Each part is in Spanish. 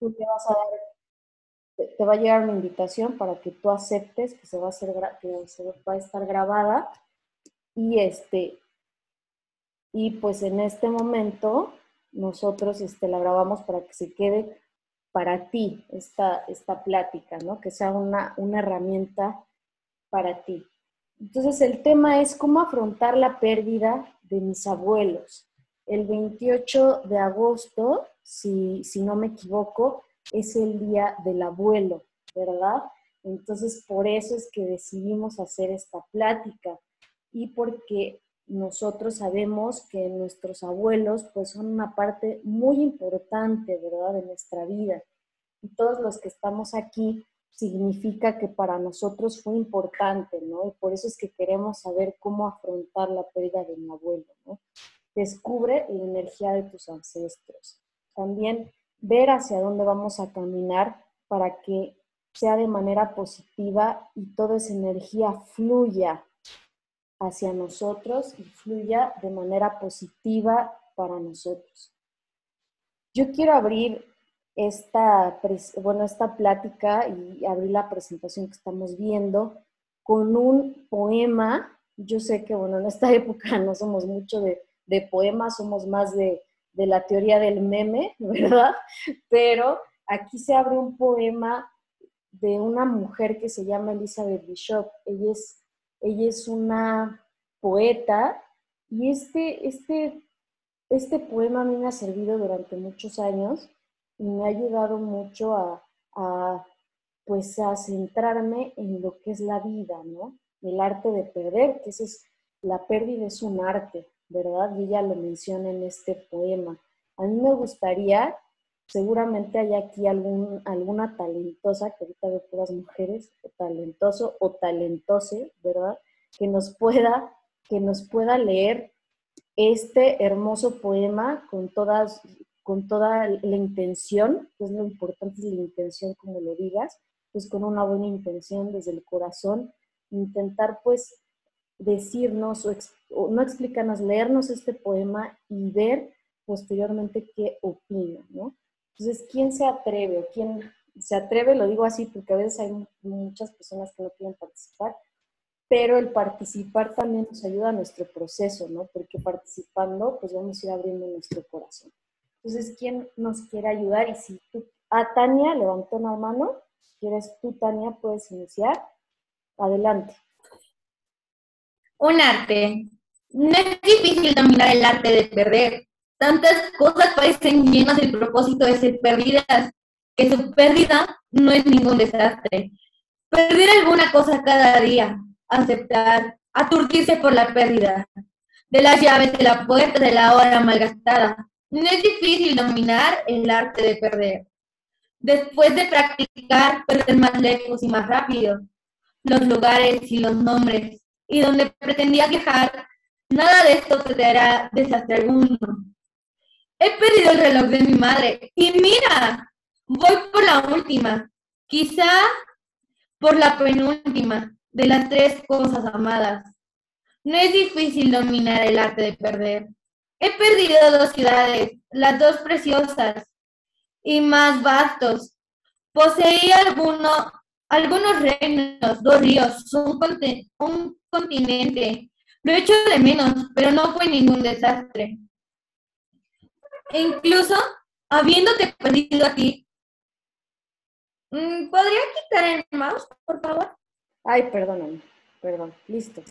tú te vas a dar, te, va a llegar una invitación para que tú aceptes que se va a hacer, que se va a estar grabada y este, y pues en este momento nosotros este, la grabamos para que se quede para ti esta, esta plática, ¿no? Que sea una, una herramienta para ti. Entonces el tema es cómo afrontar la pérdida de mis abuelos. El 28 de agosto, si, si no me equivoco, es el día del abuelo, ¿verdad? Entonces por eso es que decidimos hacer esta plática y porque nosotros sabemos que nuestros abuelos pues son una parte muy importante, ¿verdad?, de nuestra vida. Y todos los que estamos aquí significa que para nosotros fue importante, ¿no? Y por eso es que queremos saber cómo afrontar la pérdida de mi abuelo, ¿no? Descubre la energía de tus ancestros. También ver hacia dónde vamos a caminar para que sea de manera positiva y toda esa energía fluya hacia nosotros y fluya de manera positiva para nosotros. Yo quiero abrir esta, bueno, esta plática y abrir la presentación que estamos viendo con un poema. Yo sé que, bueno, en esta época no somos mucho de, de poemas, somos más de, de la teoría del meme, ¿verdad? Pero aquí se abre un poema de una mujer que se llama Elizabeth Bishop. Ella es ella es una poeta y este, este, este poema a mí me ha servido durante muchos años y me ha ayudado mucho a, a, pues a centrarme en lo que es la vida, ¿no? El arte de perder, que es, la pérdida es un arte, ¿verdad? Y lo menciona en este poema. A mí me gustaría, seguramente hay aquí algún, alguna talentosa, que ahorita veo puras mujeres, talentoso o talentose, ¿verdad? Que nos pueda, que nos pueda leer este hermoso poema con todas, con toda la intención, que es lo importante, es la intención como lo digas, pues con una buena intención desde el corazón, intentar pues decirnos o, no explicarnos, leernos este poema y ver posteriormente qué opina, ¿no? Entonces, ¿quién se atreve o quién se atreve? Lo digo así porque a veces hay muchas personas que no quieren participar, pero el participar también nos ayuda a nuestro proceso, ¿no? Porque participando, pues vamos a ir abriendo nuestro corazón. Entonces, ¿quién nos quiere ayudar? Y si tú, a Tania levantó una mano, quieres tú, Tania, puedes iniciar. Adelante. Un arte. No es difícil dominar el arte de perder. Tantas cosas parecen llenas del propósito de ser perdidas, que su pérdida no es ningún desastre. Perder alguna cosa cada día, aceptar, aturdirse por la pérdida de las llaves de la puerta de la hora malgastada. No es difícil dominar el arte de perder. Después de practicar, perder más lejos y más rápido los lugares y los nombres y donde pretendía viajar, nada de esto te dará desastre alguno. He perdido el reloj de mi madre y mira, voy por la última, quizá por la penúltima de las tres cosas amadas. No es difícil dominar el arte de perder. He perdido dos ciudades, las dos preciosas y más vastos. Poseí alguno, algunos reinos, dos ríos, un, un continente. Lo he hecho de menos, pero no fue ningún desastre. E incluso, habiéndote perdido aquí, mm, ¿podría quitar el mouse, por favor? Ay, perdóname, perdón, listo.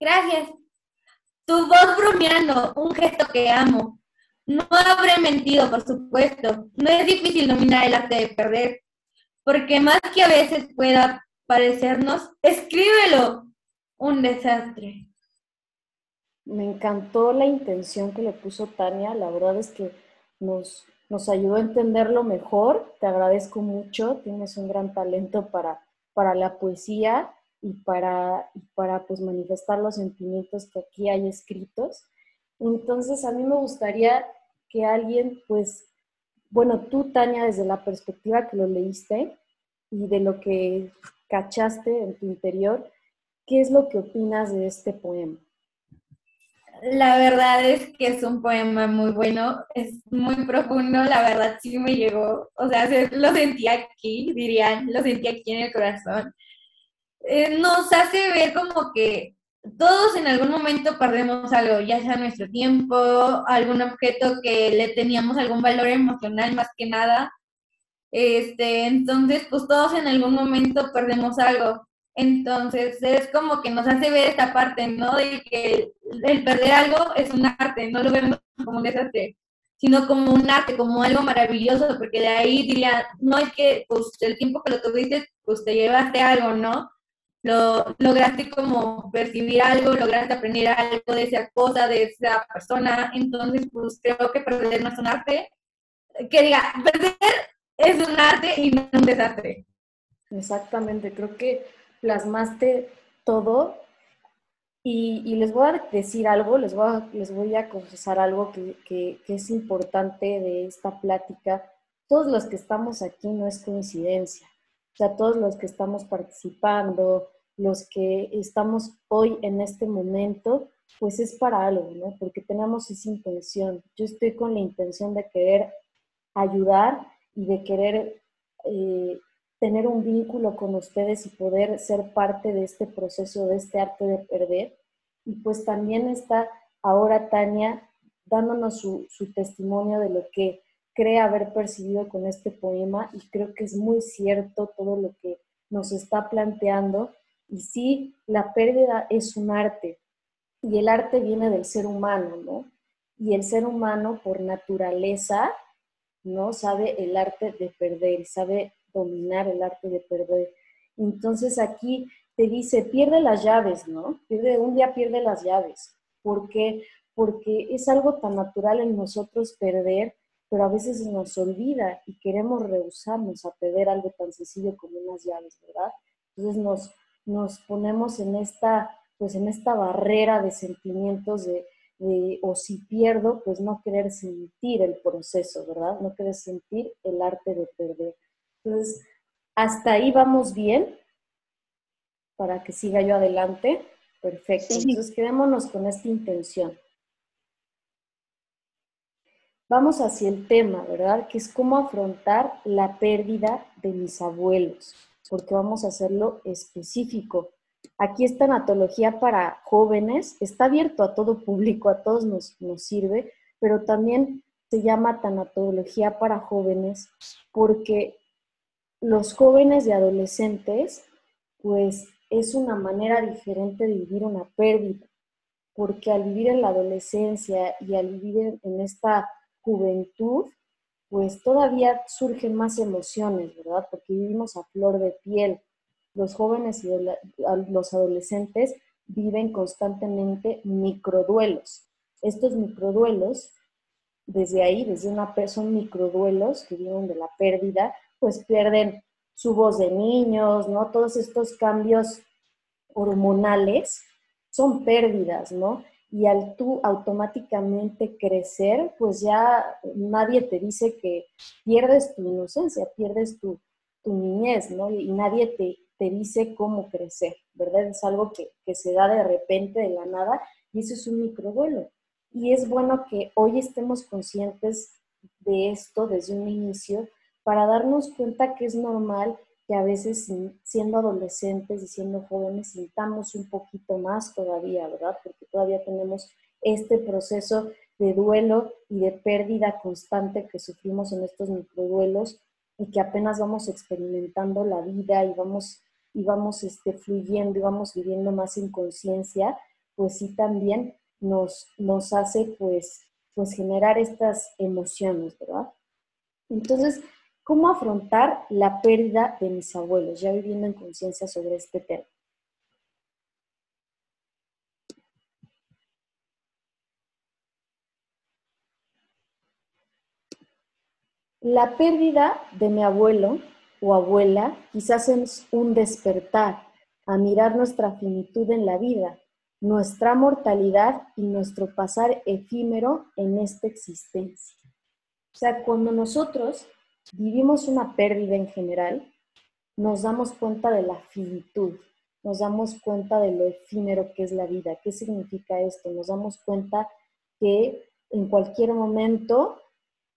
Gracias. Tu voz bromeando, un gesto que amo. No habré mentido, por supuesto. No es difícil dominar el arte de perder, porque más que a veces pueda parecernos, escríbelo. Un desastre. Me encantó la intención que le puso Tania. La verdad es que nos, nos ayudó a entenderlo mejor. Te agradezco mucho. Tienes un gran talento para, para la poesía y para, para pues, manifestar los sentimientos que aquí hay escritos. Entonces, a mí me gustaría que alguien, pues, bueno, tú, Tania, desde la perspectiva que lo leíste y de lo que cachaste en tu interior, ¿qué es lo que opinas de este poema? La verdad es que es un poema muy bueno, es muy profundo, la verdad sí me llegó, o sea, lo sentí aquí, dirían, lo sentí aquí en el corazón. Eh, nos hace ver como que todos en algún momento perdemos algo, ya sea nuestro tiempo, algún objeto que le teníamos algún valor emocional más que nada. Este, entonces, pues todos en algún momento perdemos algo. Entonces, es como que nos hace ver esta parte, ¿no? De que el, perder algo es un arte, no lo vemos como un desastre, sino como un arte, como algo maravilloso, porque de ahí diría, no es que, pues, el tiempo que lo tuviste, pues te llevaste algo, ¿no? Lo, lograste como percibir algo, lograste aprender algo de esa cosa, de esa persona, entonces, pues, creo que perder no es un arte. Que diga, perder es un arte y no un desastre. Exactamente, creo que plasmaste todo y, les voy a decir algo, les voy a, les voy a confesar algo que, es importante de esta plática. Todos los que estamos aquí no es coincidencia. O sea, todos los que estamos participando, los que estamos hoy en este momento, pues es para algo, ¿no? Porque tenemos esa intención. Yo estoy con la intención de querer ayudar y de querer eh, tener un vínculo con ustedes y poder ser parte de este proceso, de este arte de perder. Y pues también está ahora Tania dándonos su, testimonio de lo que cree haber percibido con este poema y creo que es muy cierto todo lo que nos está planteando. Y sí, la pérdida es un arte y el arte viene del ser humano, ¿no? Y el ser humano por naturaleza, ¿no? Sabe el arte de perder, sabe dominar el arte de perder. Entonces aquí te dice, pierde las llaves, ¿no? Pierde, un día pierde las llaves. ¿Por qué? Porque es algo tan natural en nosotros perder, pero a veces nos olvida y queremos rehusarnos a perder algo tan sencillo como unas llaves, ¿verdad? Entonces nos, nos ponemos en esta, pues en esta barrera de sentimientos de, de, o si pierdo, pues no querer sentir el proceso, ¿verdad? No querer sentir el arte de perder. Entonces, hasta ahí vamos bien para que siga yo adelante. Perfecto. Entonces, quedémonos con esta intención. Vamos hacia el tema, ¿verdad? Que es cómo afrontar la pérdida de mis abuelos, porque vamos a hacerlo específico. Aquí esta anatología para jóvenes está abierto a todo público, a todos nos, nos sirve, pero también se llama tanatología para jóvenes porque los jóvenes y adolescentes, pues es una manera diferente de vivir una pérdida, porque al vivir en la adolescencia y al vivir en esta juventud, pues todavía surgen más emociones, ¿verdad? Porque vivimos a flor de piel. Los jóvenes y los adolescentes viven constantemente microduelos. Estos microduelos, desde ahí, desde una persona, microduelos que vienen de la pérdida, pues pierden su voz de niños, ¿no? Todos estos cambios hormonales son pérdidas, ¿no? Y al tú automáticamente crecer, pues ya nadie te dice que pierdes tu inocencia, pierdes tu, niñez, ¿no? Y nadie te, te, dice cómo crecer, ¿verdad? Es algo que, que se da de repente, de la nada, y eso es un microvuelo. Y es bueno que hoy estemos conscientes de esto desde un inicio, para darnos cuenta que es normal que a veces siendo adolescentes y siendo jóvenes sintamos un poquito más todavía, ¿verdad? Porque todavía tenemos este proceso de duelo y de pérdida constante que sufrimos en estos microduelos y que apenas vamos experimentando la vida y vamos, y vamos este, fluyendo y vamos viviendo más en conciencia, pues sí también nos, nos hace pues, pues generar estas emociones, ¿verdad? Entonces, ¿Cómo afrontar la pérdida de mis abuelos? Ya viviendo en conciencia sobre este tema. La pérdida de mi abuelo o abuela quizás es un despertar a mirar nuestra finitud en la vida, nuestra mortalidad y nuestro pasar efímero en esta existencia. O sea, cuando nosotros vivimos una pérdida en general, nos damos cuenta de la finitud. nos damos cuenta de lo efímero que es la vida. ¿Qué significa esto? Nos damos cuenta que en cualquier momento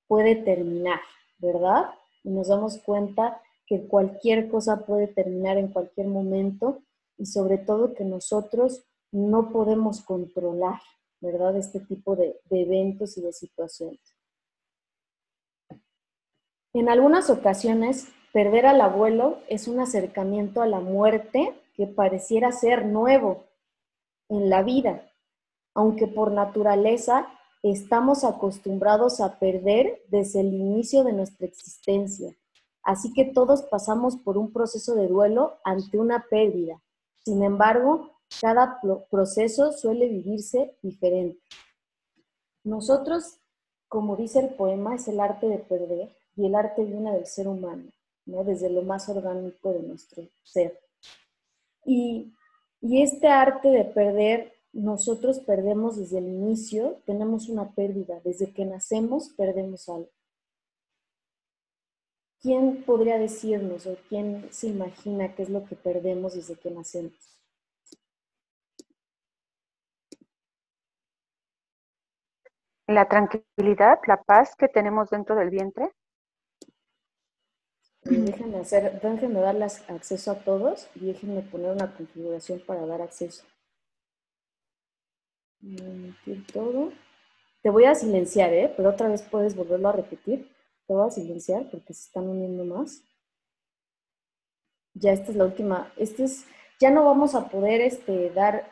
puede terminar, ¿verdad? Y nos damos cuenta que cualquier cosa puede terminar en cualquier momento y sobre todo que nosotros no podemos controlar, ¿verdad? Este tipo de, de eventos y de situaciones. En algunas ocasiones, perder al abuelo es un acercamiento a la muerte que pareciera ser nuevo en la vida, aunque por naturaleza estamos acostumbrados a perder desde el inicio de nuestra existencia. Así que todos pasamos por un proceso de duelo ante una pérdida. Sin embargo, cada proceso suele vivirse diferente. Nosotros, como dice el poema, es el arte de perder y el arte viene del ser humano, ¿no? desde lo más orgánico de nuestro ser. Y, y este arte de perder, nosotros perdemos desde el inicio, tenemos una pérdida, desde que nacemos perdemos algo. ¿Quién podría decirnos o quién se imagina qué es lo que perdemos desde que nacemos? La tranquilidad, la paz que tenemos dentro del vientre. Déjenme, hacer, déjenme dar acceso a todos y déjenme poner una configuración para dar acceso. todo. Te voy a silenciar, ¿eh? pero otra vez puedes volverlo a repetir. Te voy a silenciar porque se están uniendo más. Ya esta es la última. Este es, ya no vamos a poder este, dar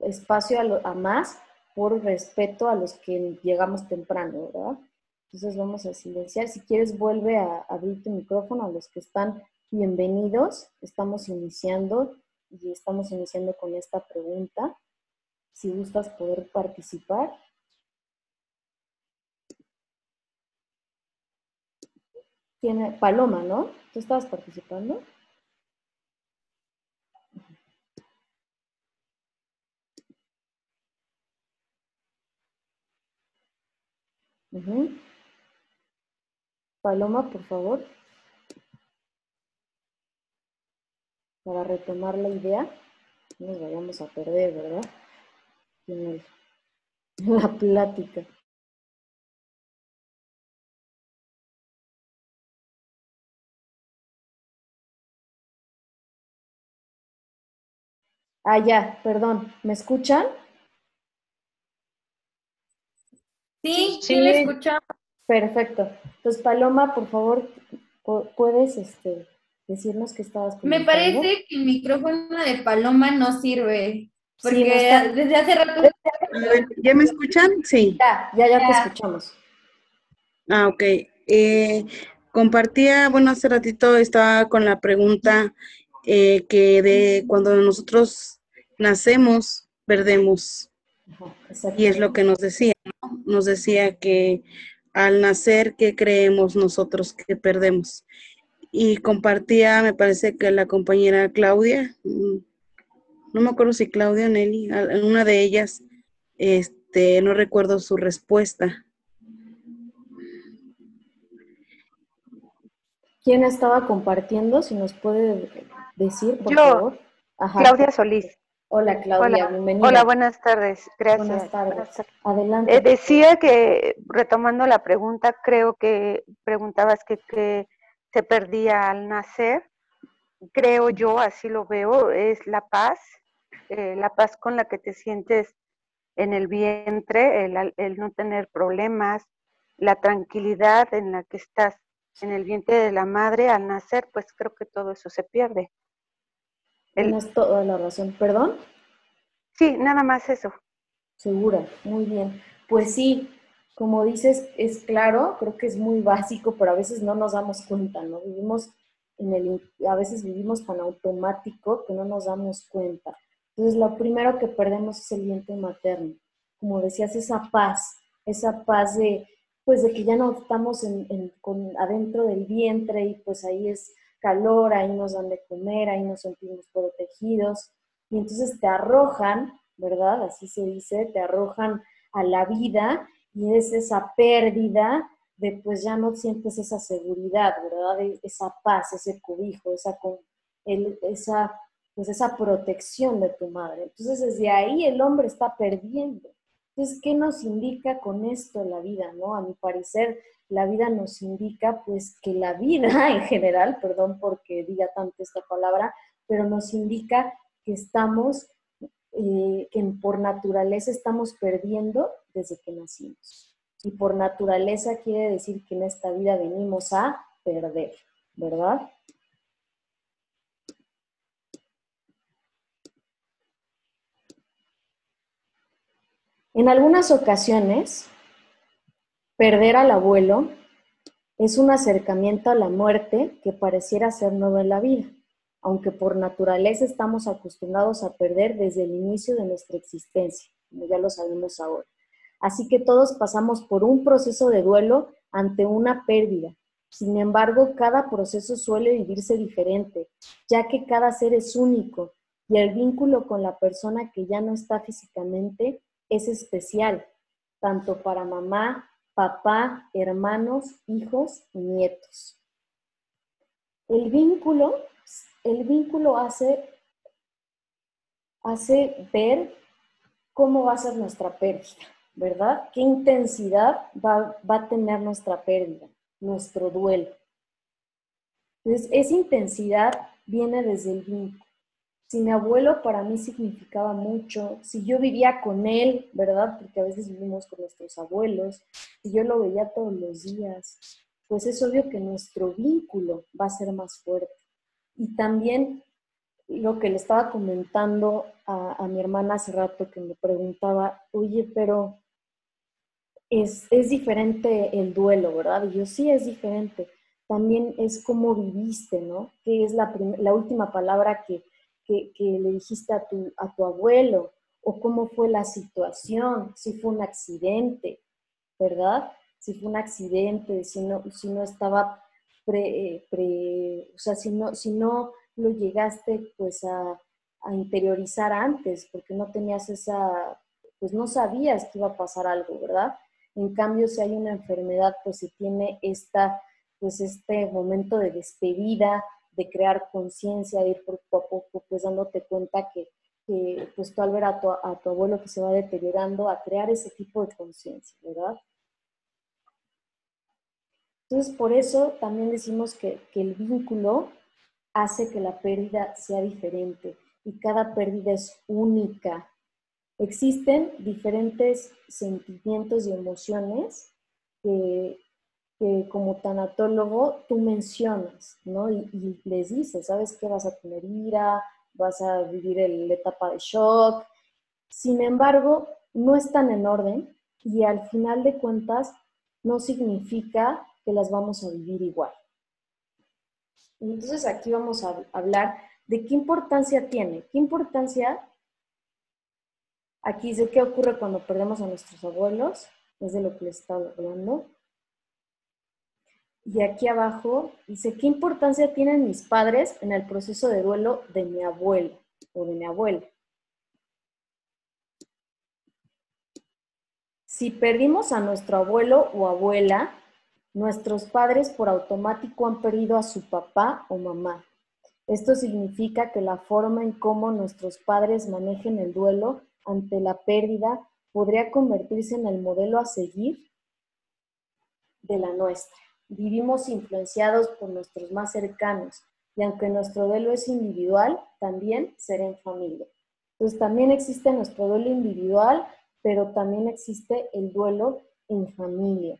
espacio a, a más por respeto a los que llegamos temprano, ¿verdad? Entonces vamos a silenciar. Si quieres, vuelve a abrir tu micrófono a los que están bienvenidos. Estamos iniciando y estamos iniciando con esta pregunta. Si gustas poder participar. Tiene Paloma, ¿no? ¿Tú estabas participando? Paloma, por favor. Para retomar la idea, no nos vayamos a perder, ¿verdad? En, la plática. Ah, ya, perdón. ¿Me escuchan? Sí, sí, le escuchamos. Perfecto. Entonces, Paloma, por favor, puedes este, decirnos que estabas Me parece que el micrófono de Paloma no sirve. Porque desde hace rato. ¿Ya me escuchan? Sí. Ya, ya, ya, te escuchamos. Ah, ok. Eh, compartía, bueno, hace ratito estaba con la pregunta eh, que de cuando nosotros nacemos, perdemos. y es lo que nos decía, ¿no? Nos decía que al nacer que creemos nosotros que perdemos. Y compartía, me parece que la compañera Claudia, mm, no me acuerdo si Claudia o Nelly, una de ellas, este, no recuerdo su respuesta. ¿Quién estaba compartiendo? Si nos puede decir, por Yo, favor. Claudia Solís. Hola Claudia, bienvenida. Hola, buenas tardes. Gracias. Buenas tardes. Adelante. Eh, decía que, retomando la pregunta, creo que preguntabas que, se perdía al nacer. Creo yo, así lo veo, es la paz, eh, la paz con la que te sientes en el vientre, el, el no tener problemas, la tranquilidad en la que estás en el vientre de la madre al nacer, pues creo que todo eso se pierde. Tienes toda la razón. ¿Perdón? Sí, nada más eso. Segura, muy bien. Pues sí, como dices, es claro, creo que es muy básico, pero a veces no nos damos cuenta, ¿no? Vivimos en el, a veces vivimos tan automático que no nos damos cuenta. Entonces, lo primero que perdemos es el vientre materno. Como decías, esa paz, esa paz de, pues, de que ya no estamos en, con, adentro del vientre y pues ahí es calor, ahí nos dan de comer, ahí nos sentimos protegidos. Y entonces te arrojan, ¿verdad? Así se dice, te arrojan a la vida y es esa pérdida de pues ya no sientes esa seguridad, ¿verdad? Esa paz, ese cobijo, esa esa, pues esa protección de tu madre. Entonces, desde ahí el hombre está perdiendo. Entonces, ¿qué nos indica con esto la vida? ¿no? A mi parecer, la vida nos indica pues que la vida en general, perdón porque diga tanto esta palabra, pero nos indica que estamos, eh, que por naturaleza estamos perdiendo desde que nacimos. Y por naturaleza quiere decir que en esta vida venimos a perder, ¿verdad? En algunas ocasiones, perder al abuelo es un acercamiento a la muerte que pareciera ser nuevo en la vida, aunque por naturaleza estamos acostumbrados a perder desde el inicio de nuestra existencia, como ya lo sabemos ahora. Así que todos pasamos por un proceso de duelo ante una pérdida. Sin embargo, cada proceso suele vivirse diferente, ya que cada ser es único y el vínculo con la persona que ya no está físicamente es especial, tanto para mamá, papá, hermanos, hijos nietos. El vínculo, el vínculo hace, hace ver cómo va a ser nuestra pérdida, ¿verdad? ¿Qué intensidad va, va a tener nuestra pérdida, nuestro duelo? Entonces, esa intensidad viene desde el vínculo. Si mi abuelo para mí significaba mucho, si yo vivía con él, ¿verdad? Porque a veces vivimos con nuestros abuelos, si yo lo veía todos los días, pues es obvio que nuestro vínculo va a ser más fuerte. Y también lo que le estaba comentando a, mi hermana hace rato que me preguntaba, oye, pero es, es diferente el duelo, ¿verdad? Y yo sí es diferente. También es cómo viviste, ¿no? Que es la, la última palabra que, que, le dijiste a tu, a tu abuelo o cómo fue la situación, si fue un accidente, ¿verdad? Si fue un accidente, si no, si no estaba pre, o sea, si no, si no lo llegaste pues a, a interiorizar antes, porque no tenías esa, pues no sabías que iba a pasar algo, ¿verdad? En cambio, si hay una enfermedad, pues se tiene esta, pues este momento de despedida, de crear conciencia, de ir poco a poco, pues dándote cuenta que, pues tú al ver a tu, a tu abuelo que se va deteriorando, a crear ese tipo de conciencia, ¿verdad? Entonces, por eso también decimos que, que el vínculo hace que la pérdida sea diferente y cada pérdida es única. Existen diferentes sentimientos y emociones que, que como tanatólogo tú mencionas, ¿no? Y, les dices, ¿sabes qué? Vas a tener ira, vas a vivir la etapa de shock. Sin embargo, no están en orden y al final de cuentas no significa que las vamos a vivir igual. Entonces aquí vamos a hablar de qué importancia tiene, qué importancia, aquí dice qué ocurre cuando perdemos a nuestros abuelos, es de lo que les estaba hablando, y aquí abajo dice, ¿qué importancia tienen mis padres en el proceso de duelo de mi abuelo o de mi abuela? Si perdimos a nuestro abuelo o abuela, nuestros padres por automático han perdido a su papá o mamá. Esto significa que la forma en cómo nuestros padres manejen el duelo ante la pérdida podría convertirse en el modelo a seguir de la nuestra vivimos influenciados por nuestros más cercanos y aunque nuestro duelo es individual, también será en familia. Entonces también existe nuestro duelo individual, pero también existe el duelo en familia.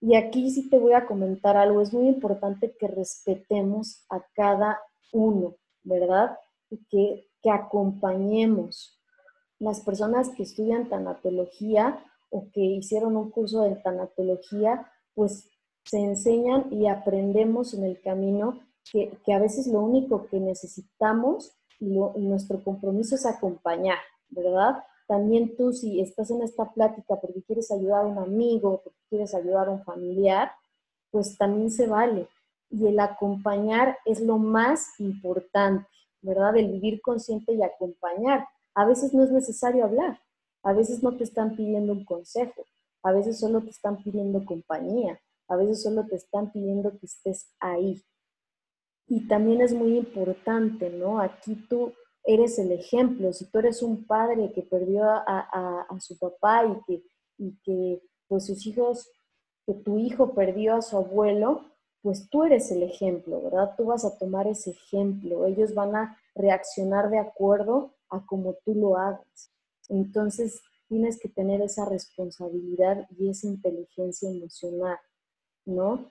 Y aquí sí te voy a comentar algo, es muy importante que respetemos a cada uno, ¿verdad? Y que, que acompañemos. Las personas que estudian tanatología o que hicieron un curso de tanatología, pues se enseñan y aprendemos en el camino que, a veces lo único que necesitamos y, nuestro compromiso es acompañar, ¿verdad? También tú si estás en esta plática porque quieres ayudar a un amigo, porque quieres ayudar a un familiar, pues también se vale. Y el acompañar es lo más importante, ¿verdad? El vivir consciente y acompañar. A veces no es necesario hablar, a veces no te están pidiendo un consejo, a veces solo te están pidiendo compañía, a veces solo te están pidiendo que estés ahí. Y también es muy importante, ¿no? Aquí tú eres el ejemplo. Si tú eres un padre que perdió a, su papá y que, y que, pues sus hijos, que tu hijo perdió a su abuelo, pues tú eres el ejemplo, ¿verdad? Tú vas a tomar ese ejemplo. Ellos van a reaccionar de acuerdo a como tú lo hagas. Entonces, tienes que tener esa responsabilidad y esa inteligencia emocional, ¿no?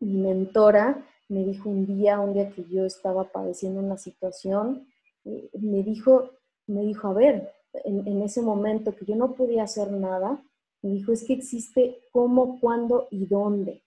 Mi mentora me dijo un día, un día que yo estaba padeciendo una situación, eh, me dijo, me dijo, a ver, en, ese momento que yo no podía hacer nada, me dijo, es que existe cómo, cuándo y dónde.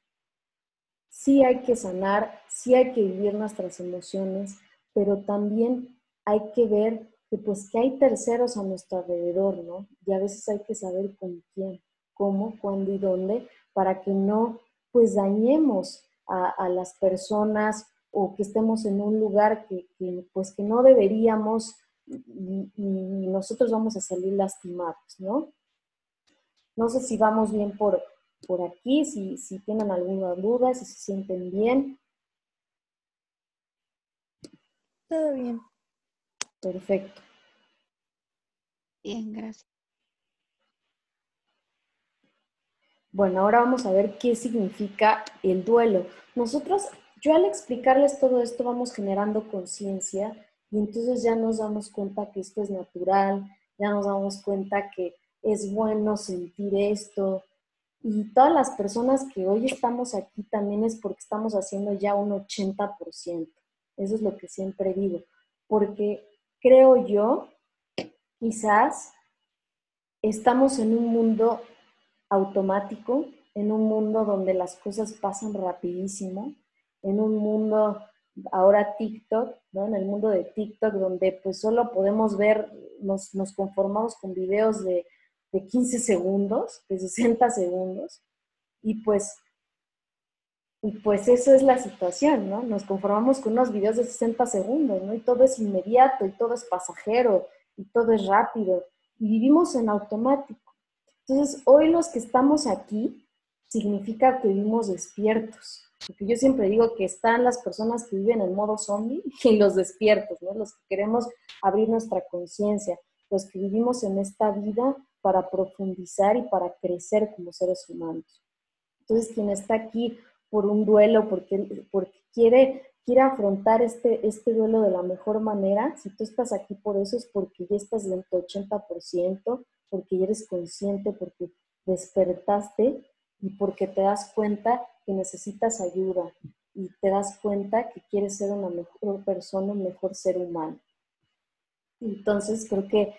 Sí hay que sanar, sí hay que vivir nuestras emociones, pero también hay que ver que pues que hay terceros a nuestro alrededor, ¿no? Y a veces hay que saber con quién, cómo, cuándo y dónde, para que no pues dañemos a, las personas o que estemos en un lugar que, pues que no deberíamos y, nosotros vamos a salir lastimados, ¿no? No sé si vamos bien por, por aquí, si, si tienen alguna duda, si se sienten bien. Todo bien. Perfecto. Bien, gracias. Bueno, ahora vamos a ver qué significa el duelo. Nosotros, yo al explicarles todo esto, vamos generando conciencia y entonces ya nos damos cuenta que esto es natural, ya nos damos cuenta que es bueno sentir esto. Y todas las personas que hoy estamos aquí también es porque estamos haciendo ya un 80%. Eso es lo que siempre digo. Porque creo yo, quizás estamos en un mundo automático, en un mundo donde las cosas pasan rapidísimo, en un mundo ahora TikTok, ¿no? En el mundo de TikTok, donde pues solo podemos ver, nos, conformamos con videos de, de 15 segundos, de 60 segundos, y pues y pues eso es la situación, ¿no? Nos conformamos con unos videos de 60 segundos, ¿no? Y todo es inmediato, y todo es pasajero, y todo es rápido, y vivimos en automático. Entonces, hoy los que estamos aquí significa que vivimos despiertos. Porque yo siempre digo que están las personas que viven en modo zombie y los despiertos, ¿no? Los que queremos abrir nuestra conciencia, los que vivimos en esta vida para profundizar y para crecer como seres humanos. Entonces, quien está aquí por un duelo, porque, porque quiere, quiere afrontar este, este duelo de la mejor manera. Si tú estás aquí por eso es porque ya estás en tu 80%, porque eres consciente, porque despertaste y porque te das cuenta que necesitas ayuda y te das cuenta que quieres ser una mejor persona, un mejor ser humano. Entonces creo que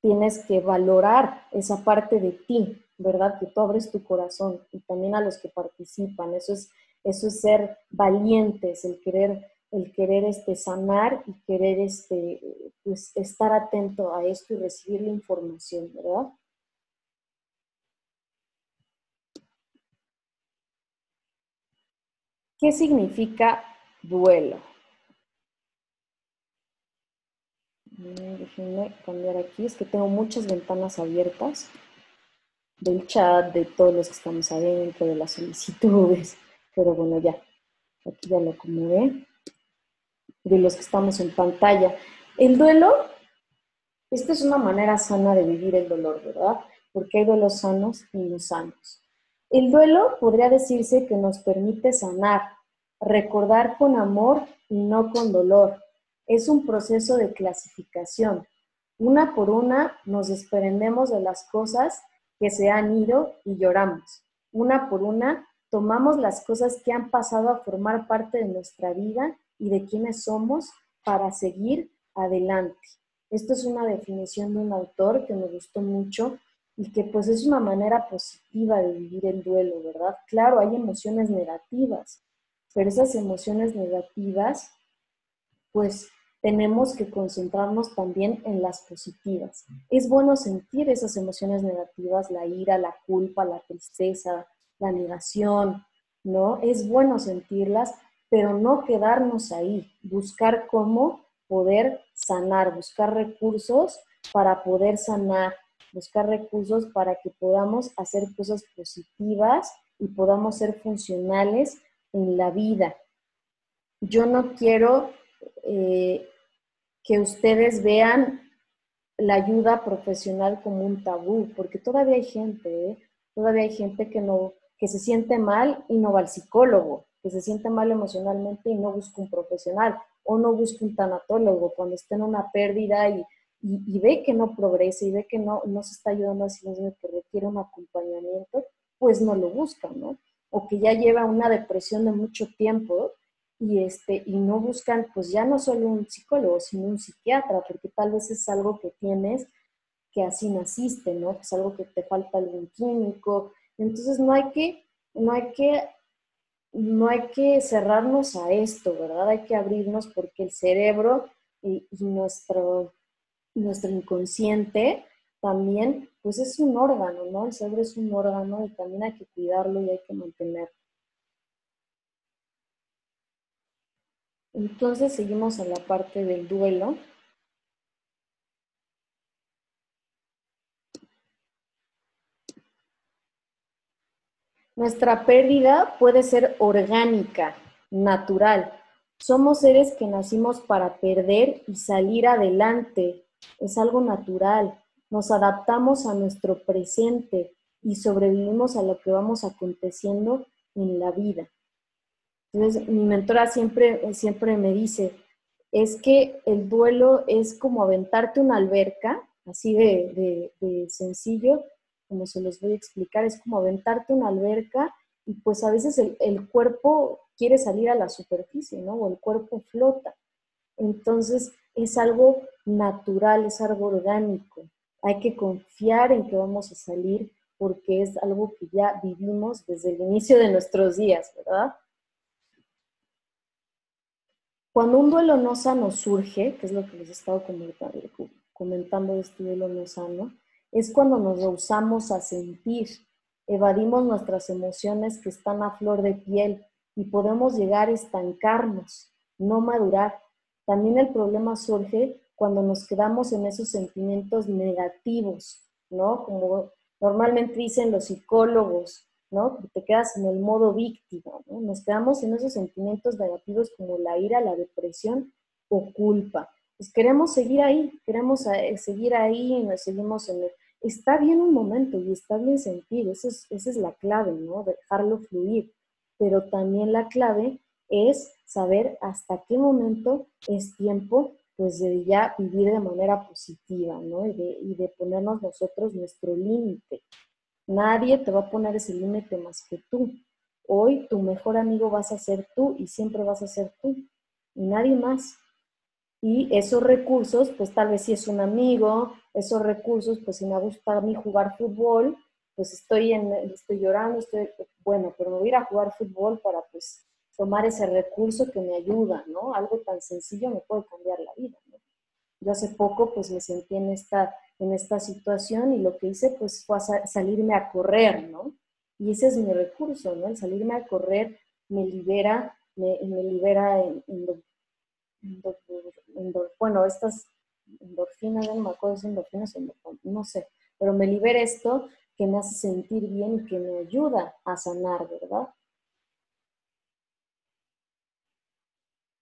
tienes que valorar esa parte de ti, ¿verdad? Que tú abres tu corazón y también a los que participan. Eso es, eso es ser valientes, el querer, el querer este, sanar y querer este, pues, estar atento a esto y recibir la información, ¿verdad? ¿Qué significa duelo? Déjenme cambiar aquí, es que tengo muchas ventanas abiertas del chat, de todos los que estamos adentro, de las solicitudes, pero bueno, ya, aquí ya lo acomodé, de los que estamos en pantalla. El duelo, esta es una manera sana de vivir el dolor, ¿verdad? Porque hay duelos sanos y no sanos. El duelo podría decirse que nos permite sanar, recordar con amor y no con dolor. Es un proceso de clasificación. Una por una nos desprendemos de las cosas que se han ido y lloramos. Una por una, tomamos las cosas que han pasado a formar parte de nuestra vida y de quienes somos para seguir adelante. Esto es una definición de un autor que me gustó mucho y que pues es una manera positiva de vivir el duelo, ¿verdad? Claro, hay emociones negativas, pero esas emociones negativas pues tenemos que concentrarnos también en las positivas. Es bueno sentir esas emociones negativas, la ira, la culpa, la tristeza, la negación, ¿no? Es bueno sentirlas, pero no quedarnos ahí, buscar cómo poder sanar, buscar recursos para poder sanar, buscar recursos para que podamos hacer cosas positivas y podamos ser funcionales en la vida, yo no quiero eh, que ustedes vean la ayuda profesional como un tabú, porque todavía hay gente, ¿eh? todavía hay gente que no, que se siente mal y no va al psicólogo, que se siente mal emocionalmente y no busca un profesional o no busca un tanatólogo cuando está en una pérdida y, ve que no progresa y ve que no, no se está ayudando a sí mismo que requiere un acompañamiento, pues no lo busca, ¿no? O que ya lleva una depresión de mucho tiempo y, este, y no buscan, pues ya no solo un psicólogo, sino un psiquiatra, porque tal vez es algo que tienes que así naciste, ¿no? es algo que te falta algún químico. Entonces no hay que, no hay que, no hay que cerrarnos a esto, ¿verdad? Hay que abrirnos porque el cerebro y, nuestro, nuestro inconsciente también, pues es un órgano, ¿no? El cerebro es un órgano y también hay que cuidarlo y hay que mantenerlo. Entonces seguimos en la parte del duelo. Nuestra pérdida puede ser orgánica, natural. Somos seres que nacimos para perder y salir adelante. Es algo natural. Nos adaptamos a nuestro presente y sobrevivimos a lo que vamos aconteciendo en la vida. Entonces, mi mentora siempre, siempre me dice, es que el duelo es como aventarte una alberca, así de, sencillo, como se los voy a explicar, es como aventarte una alberca y pues a veces el, cuerpo quiere salir a la superficie, ¿no? O el cuerpo flota. Entonces es algo natural, es algo orgánico. Hay que confiar en que vamos a salir porque es algo que ya vivimos desde el inicio de nuestros días, ¿verdad? Cuando un duelo no sano surge, que es lo que les he estado comentando de este duelo no sano, es cuando nos rehusamos a sentir, evadimos nuestras emociones que están a flor de piel y podemos llegar a estancarnos, no madurar. También el problema surge cuando nos quedamos en esos sentimientos negativos, ¿no? Como normalmente dicen los psicólogos, ¿no? Te quedas en el modo víctima, ¿no? Nos quedamos en esos sentimientos negativos como la ira, la depresión o culpa. Pues queremos seguir ahí, queremos eh, seguir ahí y nos seguimos en el... Está bien un momento y está bien sentir, esa es, esa es la clave, ¿no? Dejarlo fluir. Pero también la clave es saber hasta qué momento es tiempo pues de ya vivir de manera positiva, ¿no? Y de, y de ponernos nosotros nuestro límite, Nadie te va a poner ese límite más que tú. Hoy tu mejor amigo vas a ser tú y siempre vas a ser tú y nadie más. Y esos recursos, pues tal vez si es un amigo, esos recursos, pues si me gusta a mí jugar fútbol, pues estoy, en, estoy llorando, estoy, bueno, pero me voy a ir a jugar fútbol para pues tomar ese recurso que me ayuda, ¿no? Algo tan sencillo me puede cambiar la vida, ¿no? Yo hace poco pues me sentí en esta en esta situación y lo que hice pues fue salirme a correr, ¿no? Y ese es mi recurso, ¿no? El salirme a correr me libera, me, libera en, bueno, estas endorfinas, no me acuerdo si endorfinas o no sé, pero me libera esto que me hace sentir bien y que me ayuda a sanar, ¿verdad?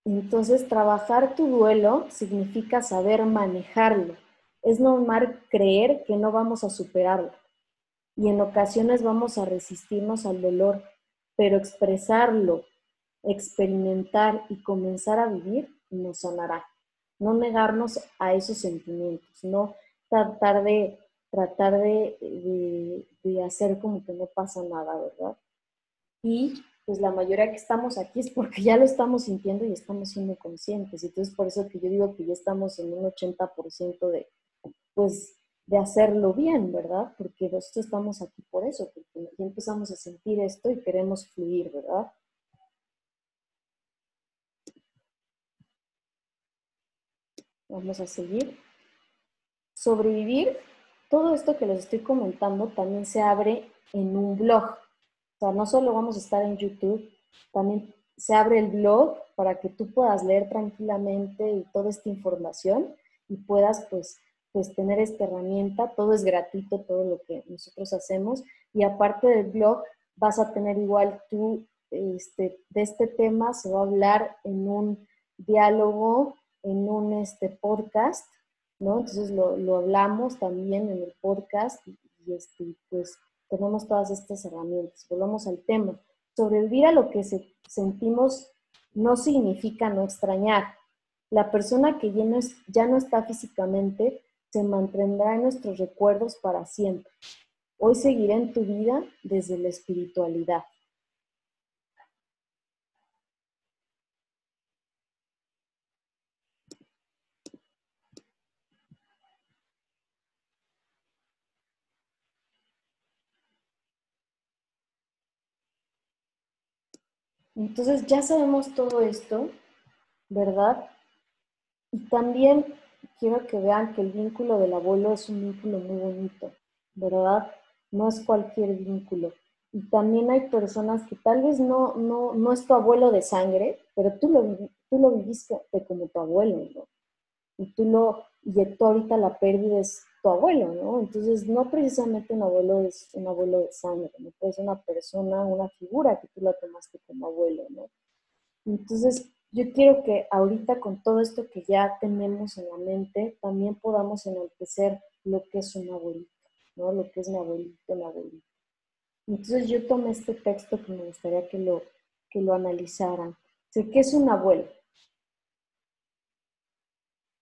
Entonces, trabajar tu duelo significa saber manejarlo, es normal creer que no vamos a superarlo y en ocasiones vamos a resistirnos al dolor, pero expresarlo, experimentar y comenzar a vivir nos sanará. No negarnos a esos sentimientos, no tratar de tratar de, hacer como que no pasa nada, ¿verdad? Y pues la mayoría que estamos aquí es porque ya lo estamos sintiendo y estamos siendo conscientes. Entonces, por eso que yo digo que ya estamos en un 80% de, pues de hacerlo bien, ¿verdad? Porque nosotros estamos aquí por eso, porque ya empezamos a sentir esto y queremos fluir, ¿verdad? Vamos a seguir. Sobrevivir, todo esto que les estoy comentando también se abre en un blog. O sea, no solo vamos a estar en YouTube, también se abre el blog para que tú puedas leer tranquilamente toda esta información y puedas pues pues tener esta herramienta, todo es gratuito, todo lo que nosotros hacemos, y aparte del blog vas a tener igual tu este, de este tema se va a hablar en un diálogo, en un este, podcast, ¿no? Entonces lo, lo hablamos también en el podcast y, este, pues tenemos todas estas herramientas. Volvamos al tema. Sobrevivir a lo que sentimos no significa no extrañar. La persona que ya no, ya no está físicamente se mantendrá en nuestros recuerdos para siempre. Hoy seguiré en tu vida desde la espiritualidad. Entonces ya sabemos todo esto, ¿verdad? Y también quiero que vean que el vínculo del abuelo es un vínculo muy bonito, ¿verdad? No es cualquier vínculo. Y también hay personas que tal vez no, no, no es tu abuelo de sangre, pero tú lo, tú lo viviste como tu abuelo, ¿no? Y tú lo, y tú ahorita la pérdida es tu abuelo, ¿no? Entonces, no precisamente un abuelo es un abuelo de sangre, ¿no? Puede ser una persona, una figura que tú la tomaste como abuelo, ¿no? Entonces, yo quiero que ahorita con todo esto que ya tenemos en la mente, también podamos enaltecer lo que es un abuelito, ¿no? Lo que es mi abuelito, mi abuelito. Entonces, yo tomé este texto que me gustaría que lo, que lo analizaran. Sé que es un abuelo.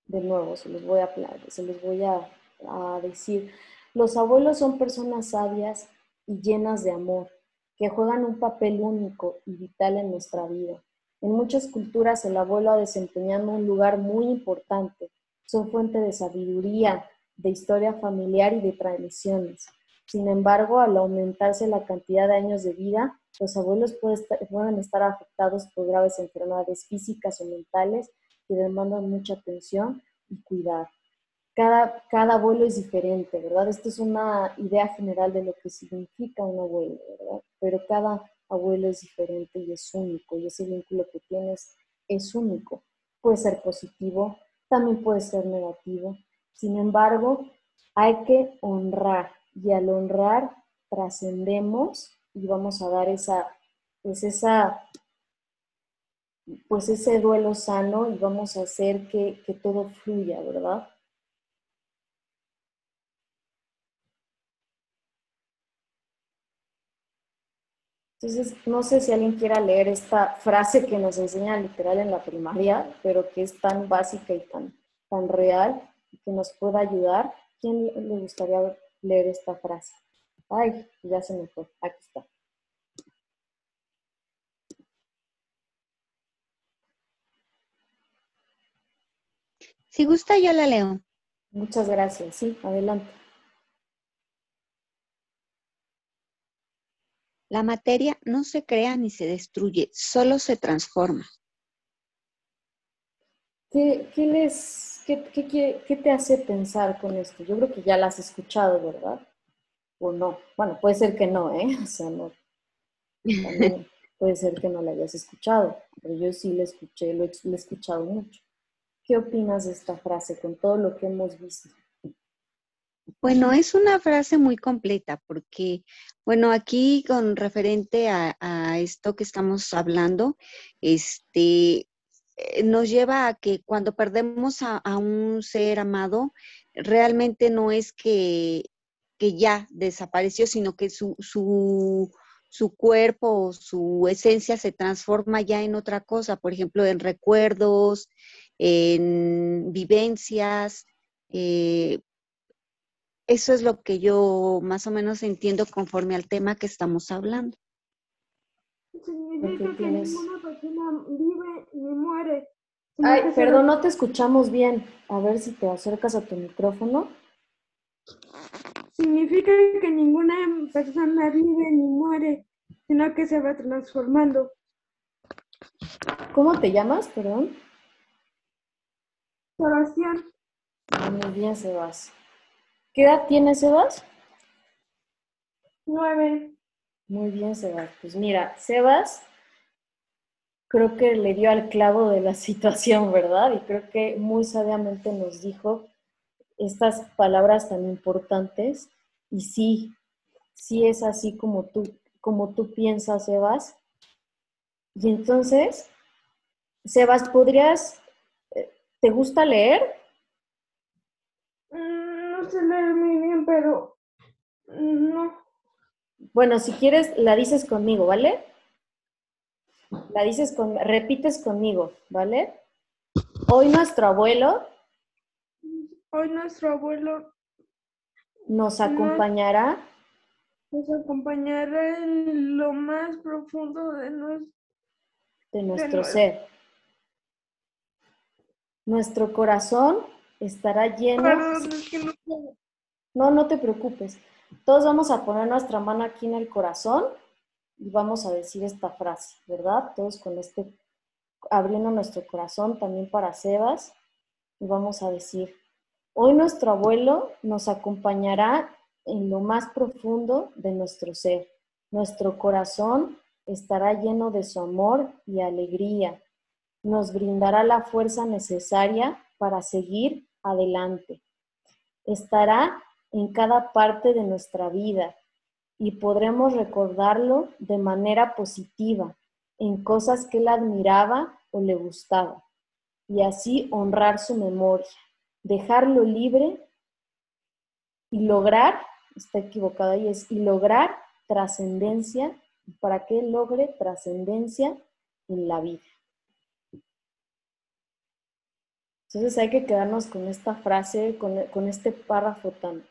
De nuevo, se los voy a, se los voy a a decir, los abuelos son personas sabias y llenas de amor, que juegan un papel único y vital en nuestra vida. En muchas culturas el abuelo ha desempeñado un lugar muy importante. Son fuente de sabiduría, de historia familiar y de tradiciones. Sin embargo, al aumentarse la cantidad de años de vida, los abuelos pueden estar afectados por graves enfermedades físicas o mentales que demandan mucha atención y cuidado cada, cada abuelo es diferente, ¿verdad? Esto es una idea general de lo que significa un abuelo, ¿verdad? Pero cada abuelo es diferente y es único, y ese vínculo que tienes es único. Puede ser positivo, también puede ser negativo. Sin embargo, hay que honrar, y al honrar trascendemos y vamos a dar esa, pues esa, pues ese duelo sano y vamos a hacer que, que todo fluya, ¿verdad? Entonces, no sé si alguien quiera leer esta frase que nos enseña literal en la primaria, pero que es tan básica y tan, tan real que nos pueda ayudar. ¿Quién le gustaría leer esta frase? Ay, ya se me fue. Aquí está. Si gusta, yo la leo. Muchas gracias. Sí, adelante. La materia no se crea ni se destruye, solo se transforma. ¿Qué, les, qué, te hace pensar con esto? Yo creo que ya la has escuchado, ¿verdad? O no. Bueno, puede ser que no, ¿eh? O sea, no. puede ser que no la hayas escuchado, pero yo sí la escuché, lo he escuchado mucho. ¿Qué opinas de esta frase con todo lo que hemos visto? Bueno, es una frase muy completa porque, bueno, aquí con referente a, esto que estamos hablando, este, eh, nos lleva a que cuando perdemos a, un ser amado, realmente no es que, que ya desapareció, sino que su, su, su cuerpo o su esencia se transforma ya en otra cosa, por ejemplo, en recuerdos, en vivencias, eh, eso es lo que yo más o menos entiendo conforme al tema que estamos hablando. Significa que ninguna persona vive ni muere. Ay, perdón, no te escuchamos bien. A ver si te acercas a tu micrófono. Significa que ninguna persona vive ni muere, sino que se va transformando. ¿Cómo te llamas, perdón? Sebastián. Ah, muy bien, Sebastián. ¿Qué edad tiene Sebas? Nueve. Muy bien, Sebas. Pues mira, Sebas creo que le dio al clavo de la situación, ¿verdad? Y creo que muy sabiamente nos dijo estas palabras tan importantes. Y sí, sí es así como tú, como tú piensas, Sebas. Y entonces, Sebas, ¿podrías, eh, te gusta leer? Sé leer muy bien, pero no. Bueno, si quieres, la dices conmigo, ¿vale? La dices con, repites conmigo, ¿vale? Hoy nuestro abuelo Hoy nuestro abuelo nos acompañará nos acompañará en lo más profundo de nuestro de nuestro ser. Nuestro corazón estará lleno. Perdón, es que no puedo. No, no te preocupes. Todos vamos a poner nuestra mano aquí en el corazón y vamos a decir esta frase, ¿verdad? Todos con este, abriendo nuestro corazón también para Sebas y vamos a decir, hoy nuestro abuelo nos acompañará en lo más profundo de nuestro ser. Nuestro corazón estará lleno de su amor y alegría. Nos brindará la fuerza necesaria para seguir adelante. Estará en cada parte de nuestra vida y podremos recordarlo de manera positiva en cosas que él admiraba o le gustaba y así honrar su memoria, dejarlo libre y lograr, está equivocado ahí, es y lograr trascendencia, para que logre trascendencia en la vida. Entonces hay que quedarnos con esta frase, con, este párrafo tan,